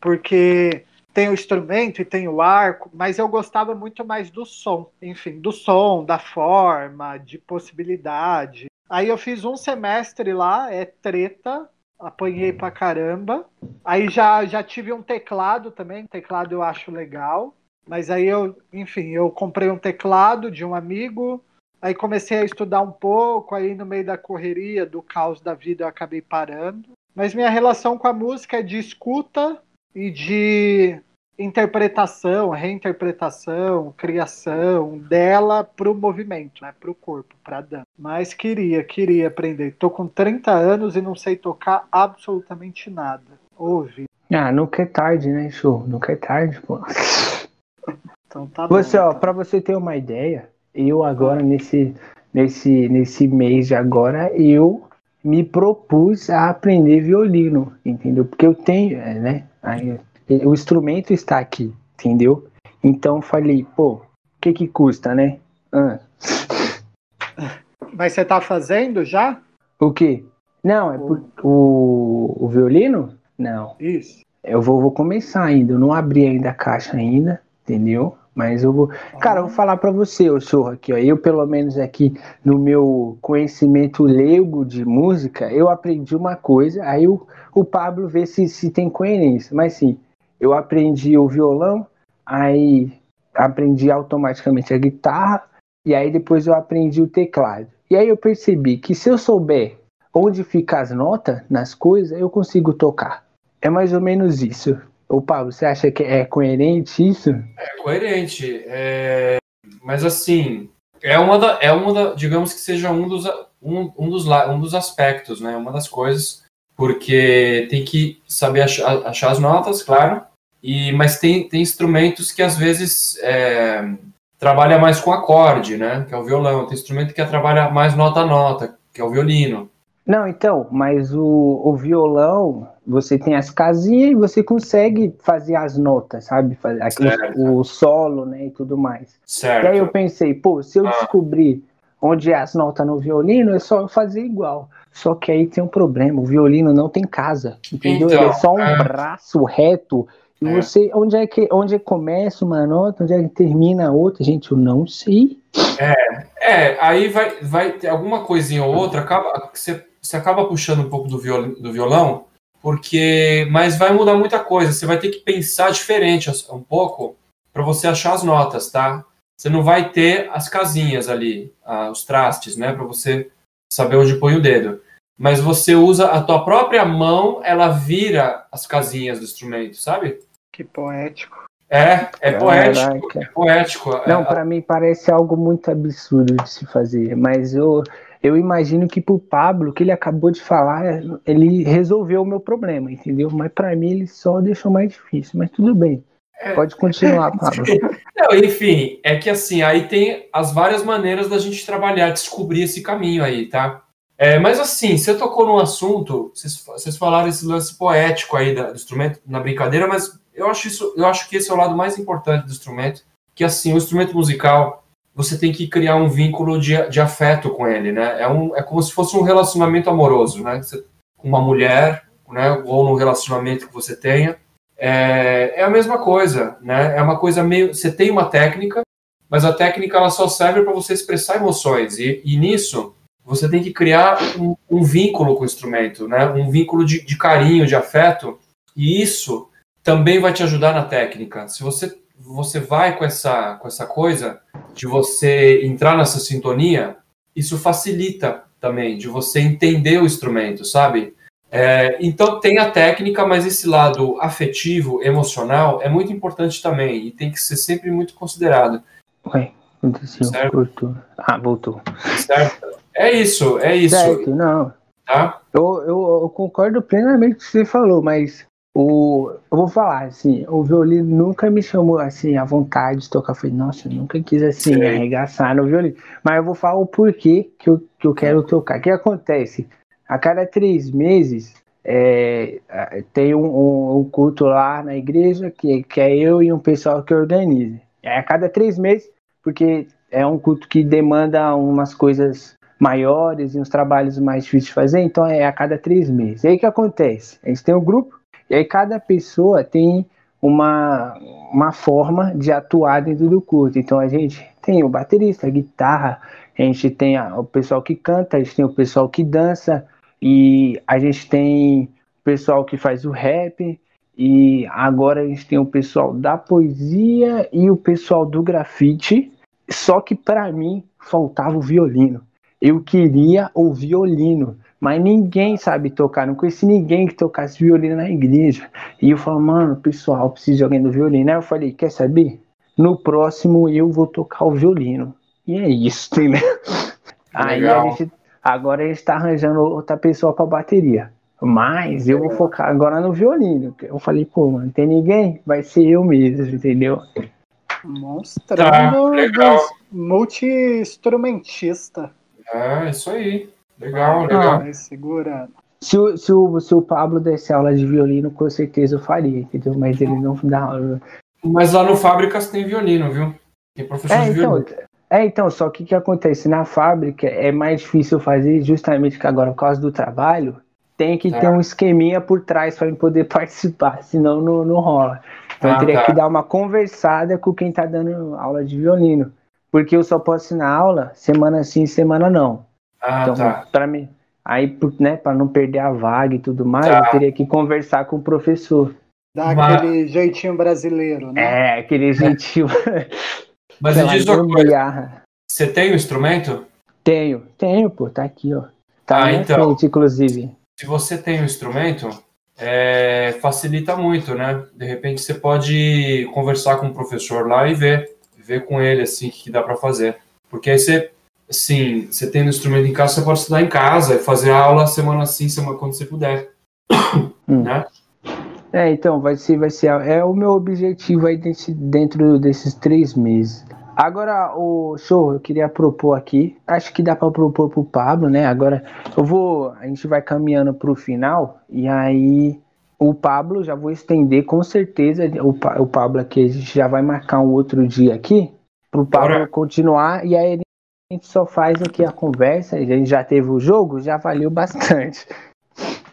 porque tem o instrumento e tem o arco, mas eu gostava muito mais do som. Enfim, do som, da forma, de possibilidade. Aí eu fiz um semestre lá, é treta, apanhei pra caramba. Aí já, já tive um teclado também, teclado eu acho legal. Mas aí eu, enfim, eu comprei um teclado de um amigo, aí comecei a estudar um pouco, aí no meio da correria, do caos da vida, eu acabei parando. Mas minha relação com a música é de escuta e de interpretação, reinterpretação, criação dela pro movimento, né, pro corpo, pra dança. Mas queria, queria aprender. Tô com 30 anos e não sei tocar absolutamente nada. Ouve. Ah, nunca é tarde, né, show? Nunca é tarde, pô. Então tá bom. Você, ó, então. pra você ter uma ideia, eu agora, nesse, nesse, nesse mês de agora, eu me propus a aprender violino, entendeu? Porque eu tenho, é, né? Aí, o instrumento está aqui, entendeu? Então falei, pô, o que que custa, né? Ah, Mas você tá fazendo já? o quê? Não, é por, o, o violino? Não. Isso. Eu vou, vou começar ainda, eu não abri ainda a caixa ainda, entendeu? Mas eu vou. Cara, eu vou falar pra você, ô senhor, aqui, ó. Eu, pelo menos aqui, no meu conhecimento leigo de música, eu aprendi uma coisa, aí o, o Pablo vê se, se tem coerência. Mas sim, eu aprendi o violão, aí aprendi automaticamente a guitarra, e aí depois eu aprendi o teclado. E aí eu percebi que se eu souber onde ficam as notas nas coisas, eu consigo tocar. É mais ou menos isso. Ô Pablo, você acha que é coerente isso? É coerente. É... Mas assim, é uma da, é uma da, digamos que seja um dos, um, um, dos, um dos aspectos, né? Uma das coisas, porque tem que saber achar, achar as notas, claro, e, mas tem, tem instrumentos que às vezes é, trabalha mais com acorde, né? Que é o violão. Tem instrumento que trabalha mais nota a nota, que é o violino. Não, então, mas o, o violão, você tem as casinhas e você consegue fazer as notas, sabe? Fazer o, solo, né, e tudo mais. Certo. E aí eu pensei, pô, se eu ah. descobrir onde é as notas no violino, é só fazer igual. Só que aí tem um problema, o violino não tem casa, entendeu? Então, Ele é só um é... braço reto. E é. você, onde é que onde que começa uma nota, onde é que termina a outra, gente, eu não sei. É, é aí vai, vai ter alguma coisinha ou outra, acaba, você você acaba puxando um pouco do, viol, do violão, porque mas vai mudar muita coisa. Você vai ter que pensar diferente um pouco para você achar as notas, tá? Você não vai ter as casinhas ali, os trastes, né, para você saber onde põe o dedo. Mas você usa a tua própria mão, ela vira as casinhas do instrumento, sabe? Que poético. É, é poético, é poético. Não, é, para mim parece algo muito absurdo de se fazer, mas eu eu imagino que pro Pablo, que ele acabou de falar, ele resolveu o meu problema, entendeu? Mas para mim ele só deixou mais difícil. Mas tudo bem. Pode continuar, Pablo. Não, enfim, é que assim, aí tem as várias maneiras da gente trabalhar, descobrir esse caminho aí, tá? É, mas assim, você tocou num assunto, vocês, vocês falaram esse lance poético aí do instrumento na brincadeira, mas eu acho isso, eu acho que esse é o lado mais importante do instrumento, que assim, o instrumento musical, você tem que criar um vínculo de, de afeto com ele, né? É, um, é como se fosse um relacionamento amoroso, né? Uma mulher, né? Ou num relacionamento que você tenha. É, é a mesma coisa, né? É uma coisa meio... Você tem uma técnica, mas a técnica ela só serve para você expressar emoções. E, e nisso, você tem que criar um, um, vínculo com o instrumento, né? Um vínculo de, de carinho, de afeto. E isso também vai te ajudar na técnica. Se você você vai com essa, com essa coisa de você entrar nessa sintonia, isso facilita também de você entender o instrumento, sabe? É, então tem a técnica, mas esse lado afetivo, emocional é muito importante também e tem que ser sempre muito considerado. Ué, aconteceu, cortou. Ah, voltou. Certo? É isso, é isso. Certo, não. Tá? Eu, eu, eu concordo plenamente com o que você falou, mas o, eu vou falar, assim, o violino nunca me chamou, assim, à vontade de tocar. Eu falei, nossa, eu nunca quis, assim, Sim. arregaçar no violino. Mas eu vou falar o porquê que eu, que eu quero tocar. O que acontece? A cada três meses, é, tem um, um, um, culto lá na igreja, que, que é eu e um pessoal que organiza. É a cada três meses, porque é um culto que demanda umas coisas maiores e uns trabalhos mais difíceis de fazer, então é a cada três meses. E aí o que acontece? A gente tem um grupo, e aí cada pessoa tem uma, uma forma de atuar dentro do culto. Então a gente tem o baterista, a guitarra, a gente tem a, o pessoal que canta, a gente tem o pessoal que dança, e a gente tem o pessoal que faz o rap, e agora a gente tem o pessoal da poesia e o pessoal do grafite. Só que para mim faltava o violino. Eu queria o violino. Mas ninguém sabe tocar, não conheci ninguém que tocasse violino na igreja. E eu falo, mano, pessoal, preciso de alguém do violino. Aí eu falei, quer saber? No próximo eu vou tocar o violino. E é isso, entendeu? Aí a gente, agora a gente tá arranjando outra pessoa pra bateria. Mas eu vou focar agora no violino. Eu falei, pô, mano, tem ninguém? Vai ser eu mesmo, entendeu? Mostrando tá, multi-instrumentista. É, isso aí. Legal, legal. Ah, segurando. Se o, se, o, se o Pablo desse aula de violino, com certeza eu faria, entendeu? Mas ele não dá aula. Mas lá no Fábricas tem violino, viu? Tem professor é, de então, violino. É, então, só que o que acontece? Na fábrica é mais difícil fazer, justamente que agora, por causa do trabalho, tem que é. ter um esqueminha por trás para poder participar, senão não, não rola. Então eu Ah, teria tá. que dar uma conversada com quem tá dando aula de violino. Porque eu só posso ir na aula semana sim, semana não. Ah, Então, tá. para mim, aí, né, para não perder a vaga e tudo mais, Tá. eu teria que conversar com o professor. Dá Mas- aquele jeitinho brasileiro, né? É, aquele gentil. Mas me diz uma coisa, você tem o instrumento? Tenho, tenho, pô, tá aqui, ó. Tá Ah, então. frente, inclusive. Se você tem o instrumento, é, facilita muito, né? De repente você pode conversar com o professor lá e ver, ver com ele assim o que dá para fazer. Porque aí você, assim, você tendo instrumento em casa, você pode estudar em casa e fazer aula semana sim, semana quando você puder. Hum. Né? É, então, vai ser, vai ser, é o meu objetivo aí desse, dentro desses três meses. Agora, o show, eu queria propor aqui, acho que dá para propor pro Pablo, né? Agora, eu vou, a gente vai caminhando pro final, e aí o Pablo, já vou estender, com certeza, o, o Pablo aqui, a gente já vai marcar um outro dia aqui, pro Pablo Bora. continuar, e aí a gente só faz aqui a conversa, a gente já teve o jogo, já valeu bastante.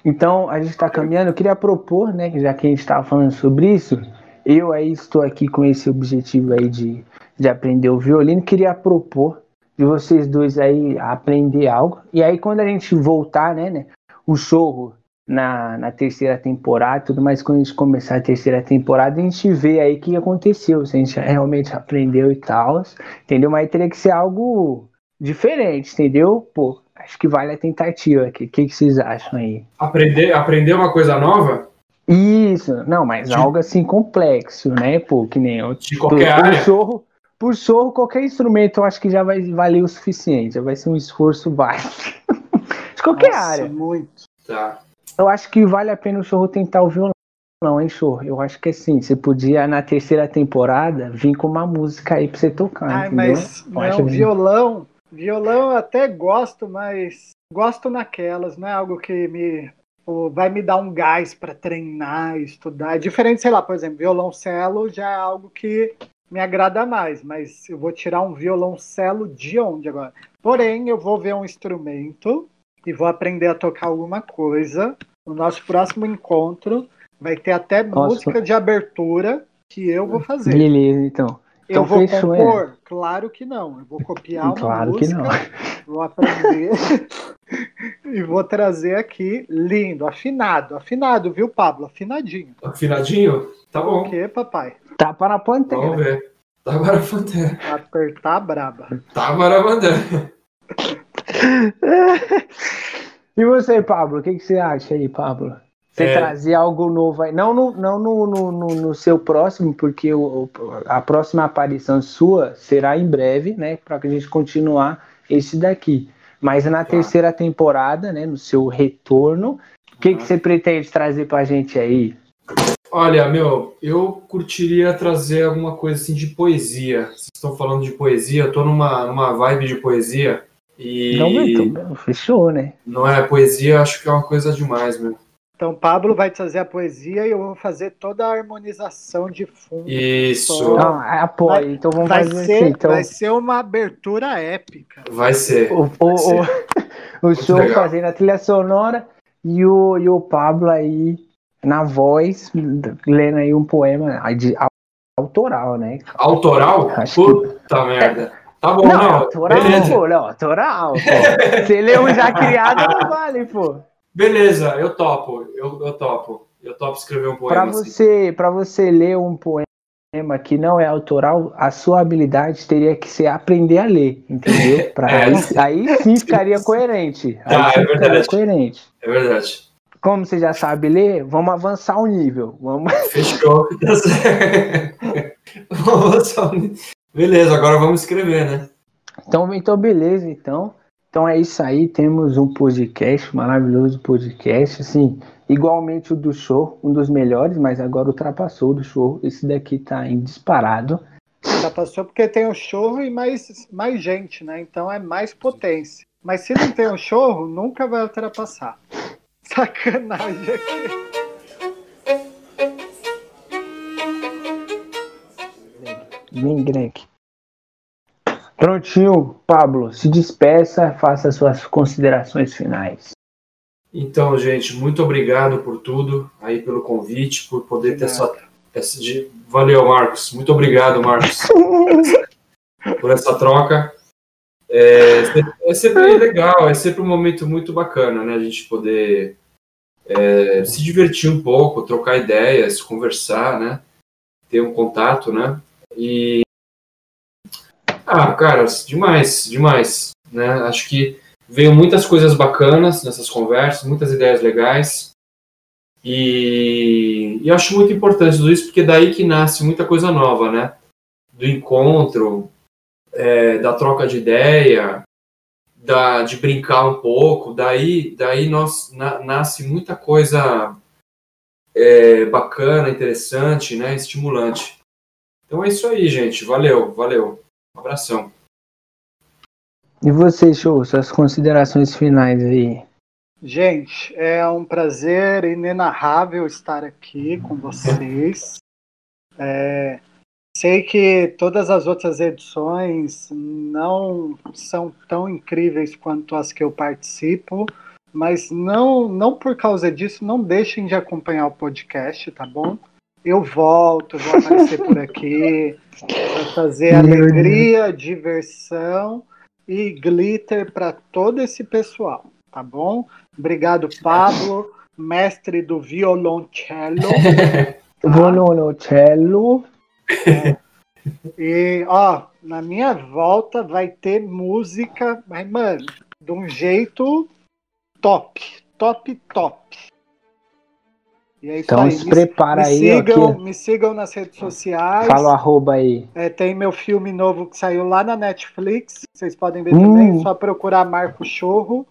Então, a gente está caminhando. Eu queria propor, né, que já que a gente estava falando sobre isso, eu aí estou aqui com esse objetivo aí de, de aprender o violino. Queria propor de vocês dois aí aprender algo. E aí, quando a gente voltar, né, né o show na, na terceira temporada e tudo mais, quando a gente começar a terceira temporada, a gente vê aí o que aconteceu, se a gente realmente aprendeu e tal, entendeu? Mas teria que ser algo diferente, entendeu? Pô, acho que vale a tentativa aqui. O que, que vocês acham aí? Aprender, aprender uma coisa nova Isso, não, mas De- algo assim complexo, né? Pô, que nem eu. de qualquer por, área. Sorro, por sorro, qualquer instrumento eu acho que já vai valer o suficiente. Já vai ser um esforço válido. De qualquer Nossa, área. muito. Tá. Eu acho que vale a pena o Chorro tentar o violão, hein, Chorro? Eu acho que assim, você podia, na terceira temporada, vir com uma música aí pra você tocar, Ai, entendeu? mas não, violão. Violão eu até gosto, mas gosto naquelas, não é algo que me vai me dar um gás para treinar, estudar. É diferente, sei lá, por exemplo, violoncelo já é algo que me agrada mais, mas eu vou tirar um violoncelo de onde agora? Porém, eu vou ver um instrumento e vou aprender a tocar alguma coisa. No nosso próximo encontro vai ter até Nossa. música de abertura que eu vou fazer. Beleza, então. Eu Então vou fechou, é. compor? Claro que não. Eu vou copiar uma Claro que música, não. vou aprender e vou trazer aqui lindo, afinado, afinado, viu, Pablo? Afinadinho. Afinadinho? Tá O bom. quê, papai? Tapa na pantera. Vamos ver. Tá agora Pantera. Apertar a braba. Tá agora Pantera. E você, Pablo, o que, que você acha aí, Pablo? Você É. trazer algo novo aí. Não no, não no, no, no- no seu próximo, porque o, a próxima aparição sua será em breve, né? Para que a gente continuar esse daqui. Mas na terceira temporada, né? No seu retorno, o que, que você pretende trazer pra gente aí? Olha, meu, eu curtiria trazer alguma coisa assim de poesia. Vocês estão falando de poesia, eu tô numa, numa vibe de poesia. E Não, então, fechou, né? não é poesia, acho que é uma coisa demais, meu. Então, Pablo vai trazer a poesia e eu vou fazer toda a harmonização de fundo. Isso, Não, apoia. Vai- então vamos Vai fazer ser, assim. Então, vai ser uma abertura épica. vai ser. o, o, ser. o, o show legal. fazendo a trilha sonora e o, e o Pablo aí na voz, lendo aí um poema de autoral, né? Autoral? Acho Puta merda. Tá bom, Não, não. autoral, beleza. pô, não, autoral, pô. Se lê um já criado, não vale, pô. Beleza, eu topo. Eu, eu topo. Eu topo escrever um poema Pra assim. você, pra você ler um poema que não é autoral, a sua habilidade teria que ser aprender a ler, entendeu? Pra É. aí, aí sim ficaria coerente. Ah, sim é verdade. coerente. É verdade. Como você já sabe ler, vamos avançar o nível. Vamos... Fechou. Tá certo. Vamos só- Beleza, agora vamos escrever, né? Então, então, beleza, então. Então é isso aí, temos um podcast, um maravilhoso podcast, assim, igualmente o do show, um dos melhores, mas agora ultrapassou o do show. Esse daqui tá em disparado. Já passou porque tem o chorro e mais, mais gente, né? Então é mais potência. Mas se não tem o chorro, nunca vai ultrapassar. Sacanagem aqui. Vem, Greg. Prontinho, Pablo, se despeça, faça suas considerações finais. Então, gente, muito obrigado por tudo, aí pelo convite, por poder ter essa, Valeu, Marcos. Muito obrigado, Marcos, por essa troca. É, é sempre legal, é sempre um momento muito bacana, né? A gente poder é, se divertir um pouco, trocar ideias, conversar, né? Ter um contato, né? E. Ah, cara, demais, demais. Né? Acho que veio muitas coisas bacanas nessas conversas, muitas ideias legais. E, e acho muito importante tudo isso, porque daí que nasce muita coisa nova, né? Do encontro, é, da troca de ideia, da, de brincar um pouco, daí, daí nós, na, nasce muita coisa é, bacana, interessante, né? Estimulante. Então é isso aí, gente. Valeu, valeu. Um abração. E você, Show, suas considerações finais aí? Gente, é um prazer inenarrável estar aqui com vocês. É, sei que todas as outras edições não são tão incríveis quanto as que eu participo, mas não, não por causa disso, não deixem de acompanhar o podcast, tá bom? Eu volto, vou aparecer por aqui para fazer alegria, diversão e glitter para todo esse pessoal, tá bom? Obrigado, Pablo, mestre do violoncello. Tá? Violoncello. É. E, ó, na minha volta vai ter música, mas, mano, de um jeito top, top, top. E é então aí. se prepara me aí. Sigam, me sigam nas redes sociais. Fala o arroba aí. É, tem meu filme novo que saiu lá na Netflix. Vocês podem ver hum. também. Só procurar Marco Chorro.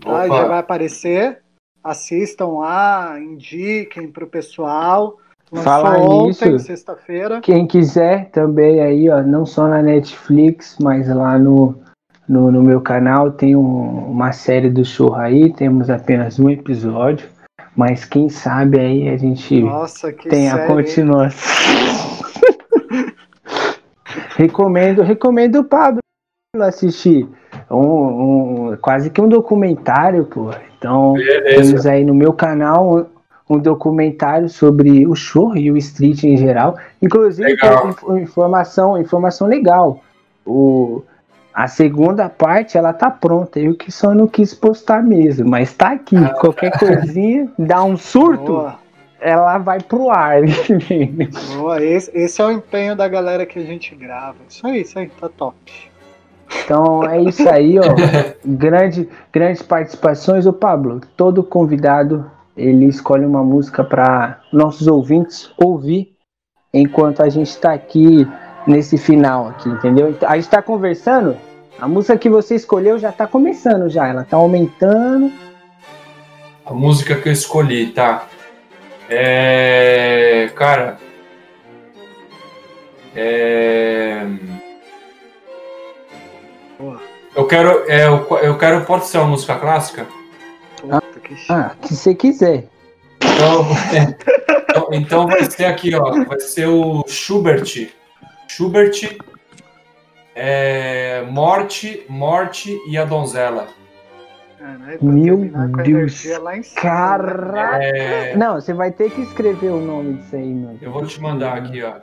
Tá? Já vai aparecer. Assistam lá, indiquem pro pessoal. Falar nisso, sexta-feira. Quem quiser também aí, ó, não só na Netflix, mas lá no, no, no meu canal tem um, uma série do show aí, temos apenas um episódio, mas quem sabe aí a gente Nossa, tem a continuação. recomendo, recomendo o Pablo assistir. Um, um, quase que um documentário, pô. Então, Beleza. temos aí no meu canal um documentário sobre o show e o street em geral. Inclusive, tem informação, informação legal. O, a segunda parte, ela tá pronta. Eu que só não quis postar mesmo, mas tá aqui. Ah, Qualquer tá. coisinha, dá um surto, Boa. ela vai pro ar. Boa, esse, esse é o empenho da galera que a gente grava. Isso aí, isso aí, tá top. Então é isso aí, ó. Grande, grandes participações. O Pablo, todo convidado ele escolhe uma música para nossos ouvintes ouvir enquanto a gente está aqui nesse final aqui, entendeu? A gente está conversando, a música que você escolheu já está começando já, ela está aumentando. A música que eu escolhi, tá? É, cara, é... Eu quero, é, eu, eu quero, pode ser uma música clássica? Ah, que você quiser. Então, então, então, vai ser aqui, ó. Vai ser o Schubert. Schubert, é, Morte, Morte e a Donzela. Meu Deus. Cara. É... Não, você vai ter que escrever o nome disso aí, mano. Eu vou te mandar aqui, ó.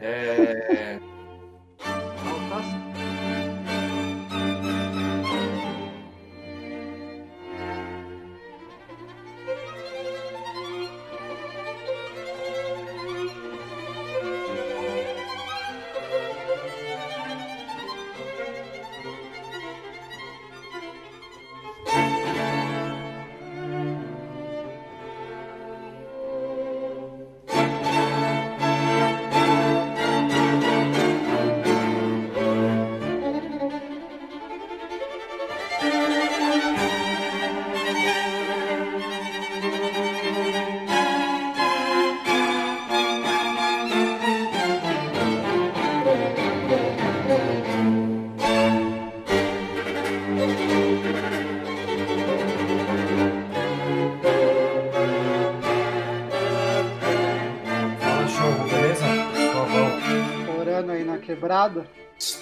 É.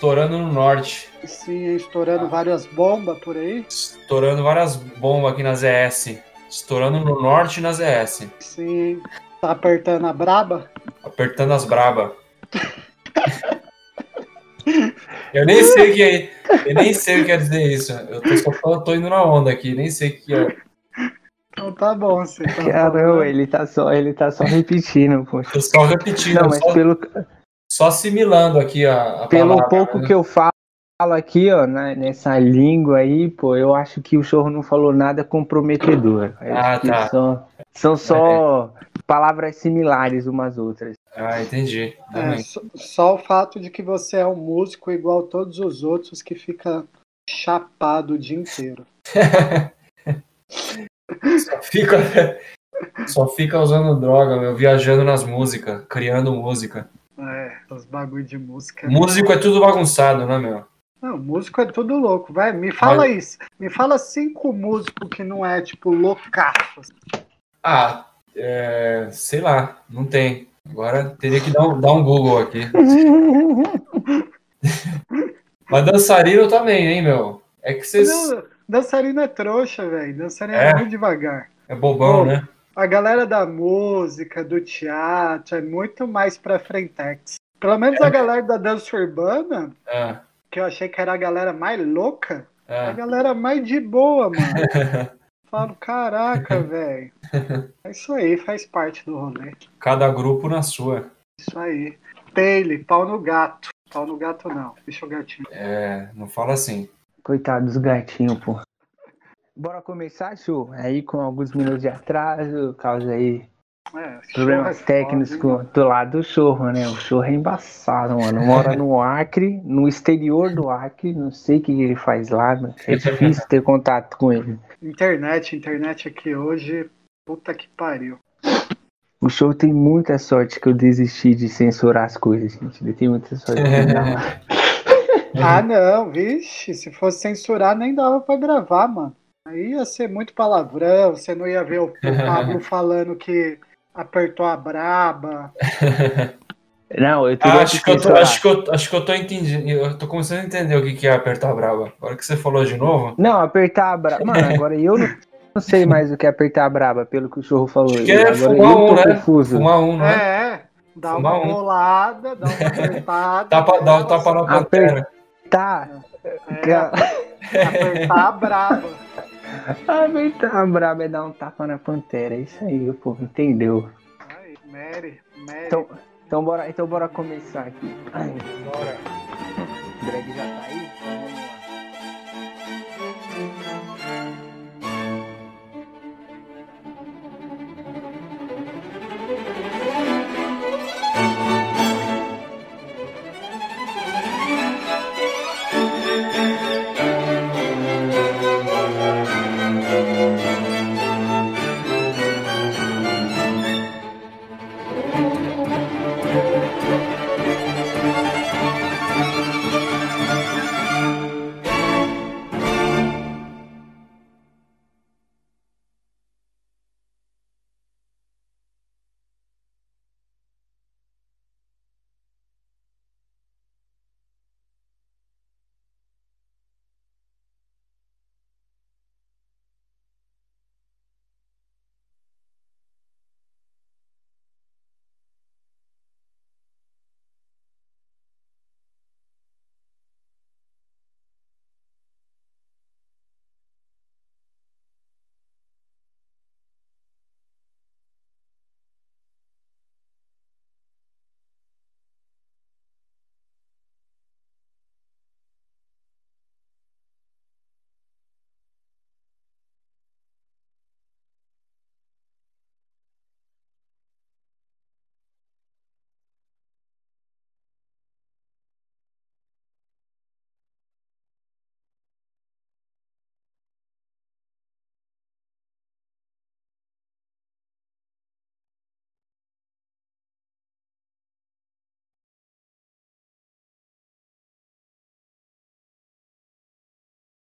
Estourando no norte. Sim, estourando ah. várias bombas por aí. Estourando várias bombas aqui na ZS. Estourando no norte e na ZS. Sim. Tá apertando a braba? apertando as braba. Eu nem sei o que é, eu nem sei o que quer dizer isso. Eu tô, só tô, tô indo na onda aqui, nem sei o que é. Então tá bom, você tá Caramba, falando. ele tá só, ele tá só repetindo, poxa. Tô só repetindo, Não, mas só, pelo, só assimilando aqui a, a pelo palavra, pouco né? que eu falo aqui, ó, né, nessa língua aí, pô, eu acho que o Chorro não falou nada comprometedor. Eu Ah, tá. só- são só palavras similares umas às outras. Ah, entendi. É, só, só o fato de que você é um músico igual todos os outros que fica chapado o dia inteiro. Só fica, só fica usando droga, meu, viajando nas músicas, criando música. É, os bagulho de música. Músico é tudo bagunçado, né, meu? Não, músico é tudo louco, vai. Me fala isso. Me fala cinco músicos que não é, tipo, loucaço. Ah, é, sei lá, não tem. Agora teria que dar um, dar um Google aqui. Mas dançarino também, hein, meu? É que vocês. Não, dançarino é trouxa, velho. Dançarino é. É? muito devagar. É bobão, Ô. né? A galera da música, do teatro, é muito mais pra frentex. Pelo menos a galera da dança urbana, Ah, que eu achei que era a galera mais louca, é a galera mais de boa, mano. Falo, caraca, velho. É isso aí, faz parte do rolê. Cada grupo na sua. Isso aí. Taylor, pau no gato. Pau no gato não, deixa o gatinho. É, não fala assim. Coitado dos gatinhos, pô. Bora começar, Chu? Aí com alguns minutos de atraso, causa aí É, problemas técnicos do lado do chorro, né? O chorro é embaçado, mano. Mora no Acre, no exterior do Acre, não sei o que ele faz lá, mas é difícil ter contato com ele. Internet, internet aqui hoje, puta que pariu. O show tem muita sorte que eu desisti de censurar as coisas, gente. Ele tem muita sorte. Ah, não, vixe, se fosse censurar nem dava pra gravar, mano. Aí ia ser muito palavrão, você não ia ver o, o Pablo falando que apertou a braba. Não, eu Ah, acho, que eu tô, acho, que eu, acho que eu tô entendendo. Eu tô começando a entender o que que é apertar a braba. Agora que você falou de novo. Não, apertar a braba. Mano, agora eu não, não sei mais o que é apertar a braba, pelo que o chorro falou. Acho que é agora fumar eu um, né? confuso. Fumar um, né? É, dá Fumar uma um. rolada, dá uma apertada. Tapa, dá o tapa na Aper- pantera. Tá. É, apertar a braba. Apertar a braba é dar um tapa na pantera. É isso aí, pô. Entendeu? Aí, Mary, Mary. Então, então, bora, então bora começar aqui. Ai, Bora. o Greg já tá aí?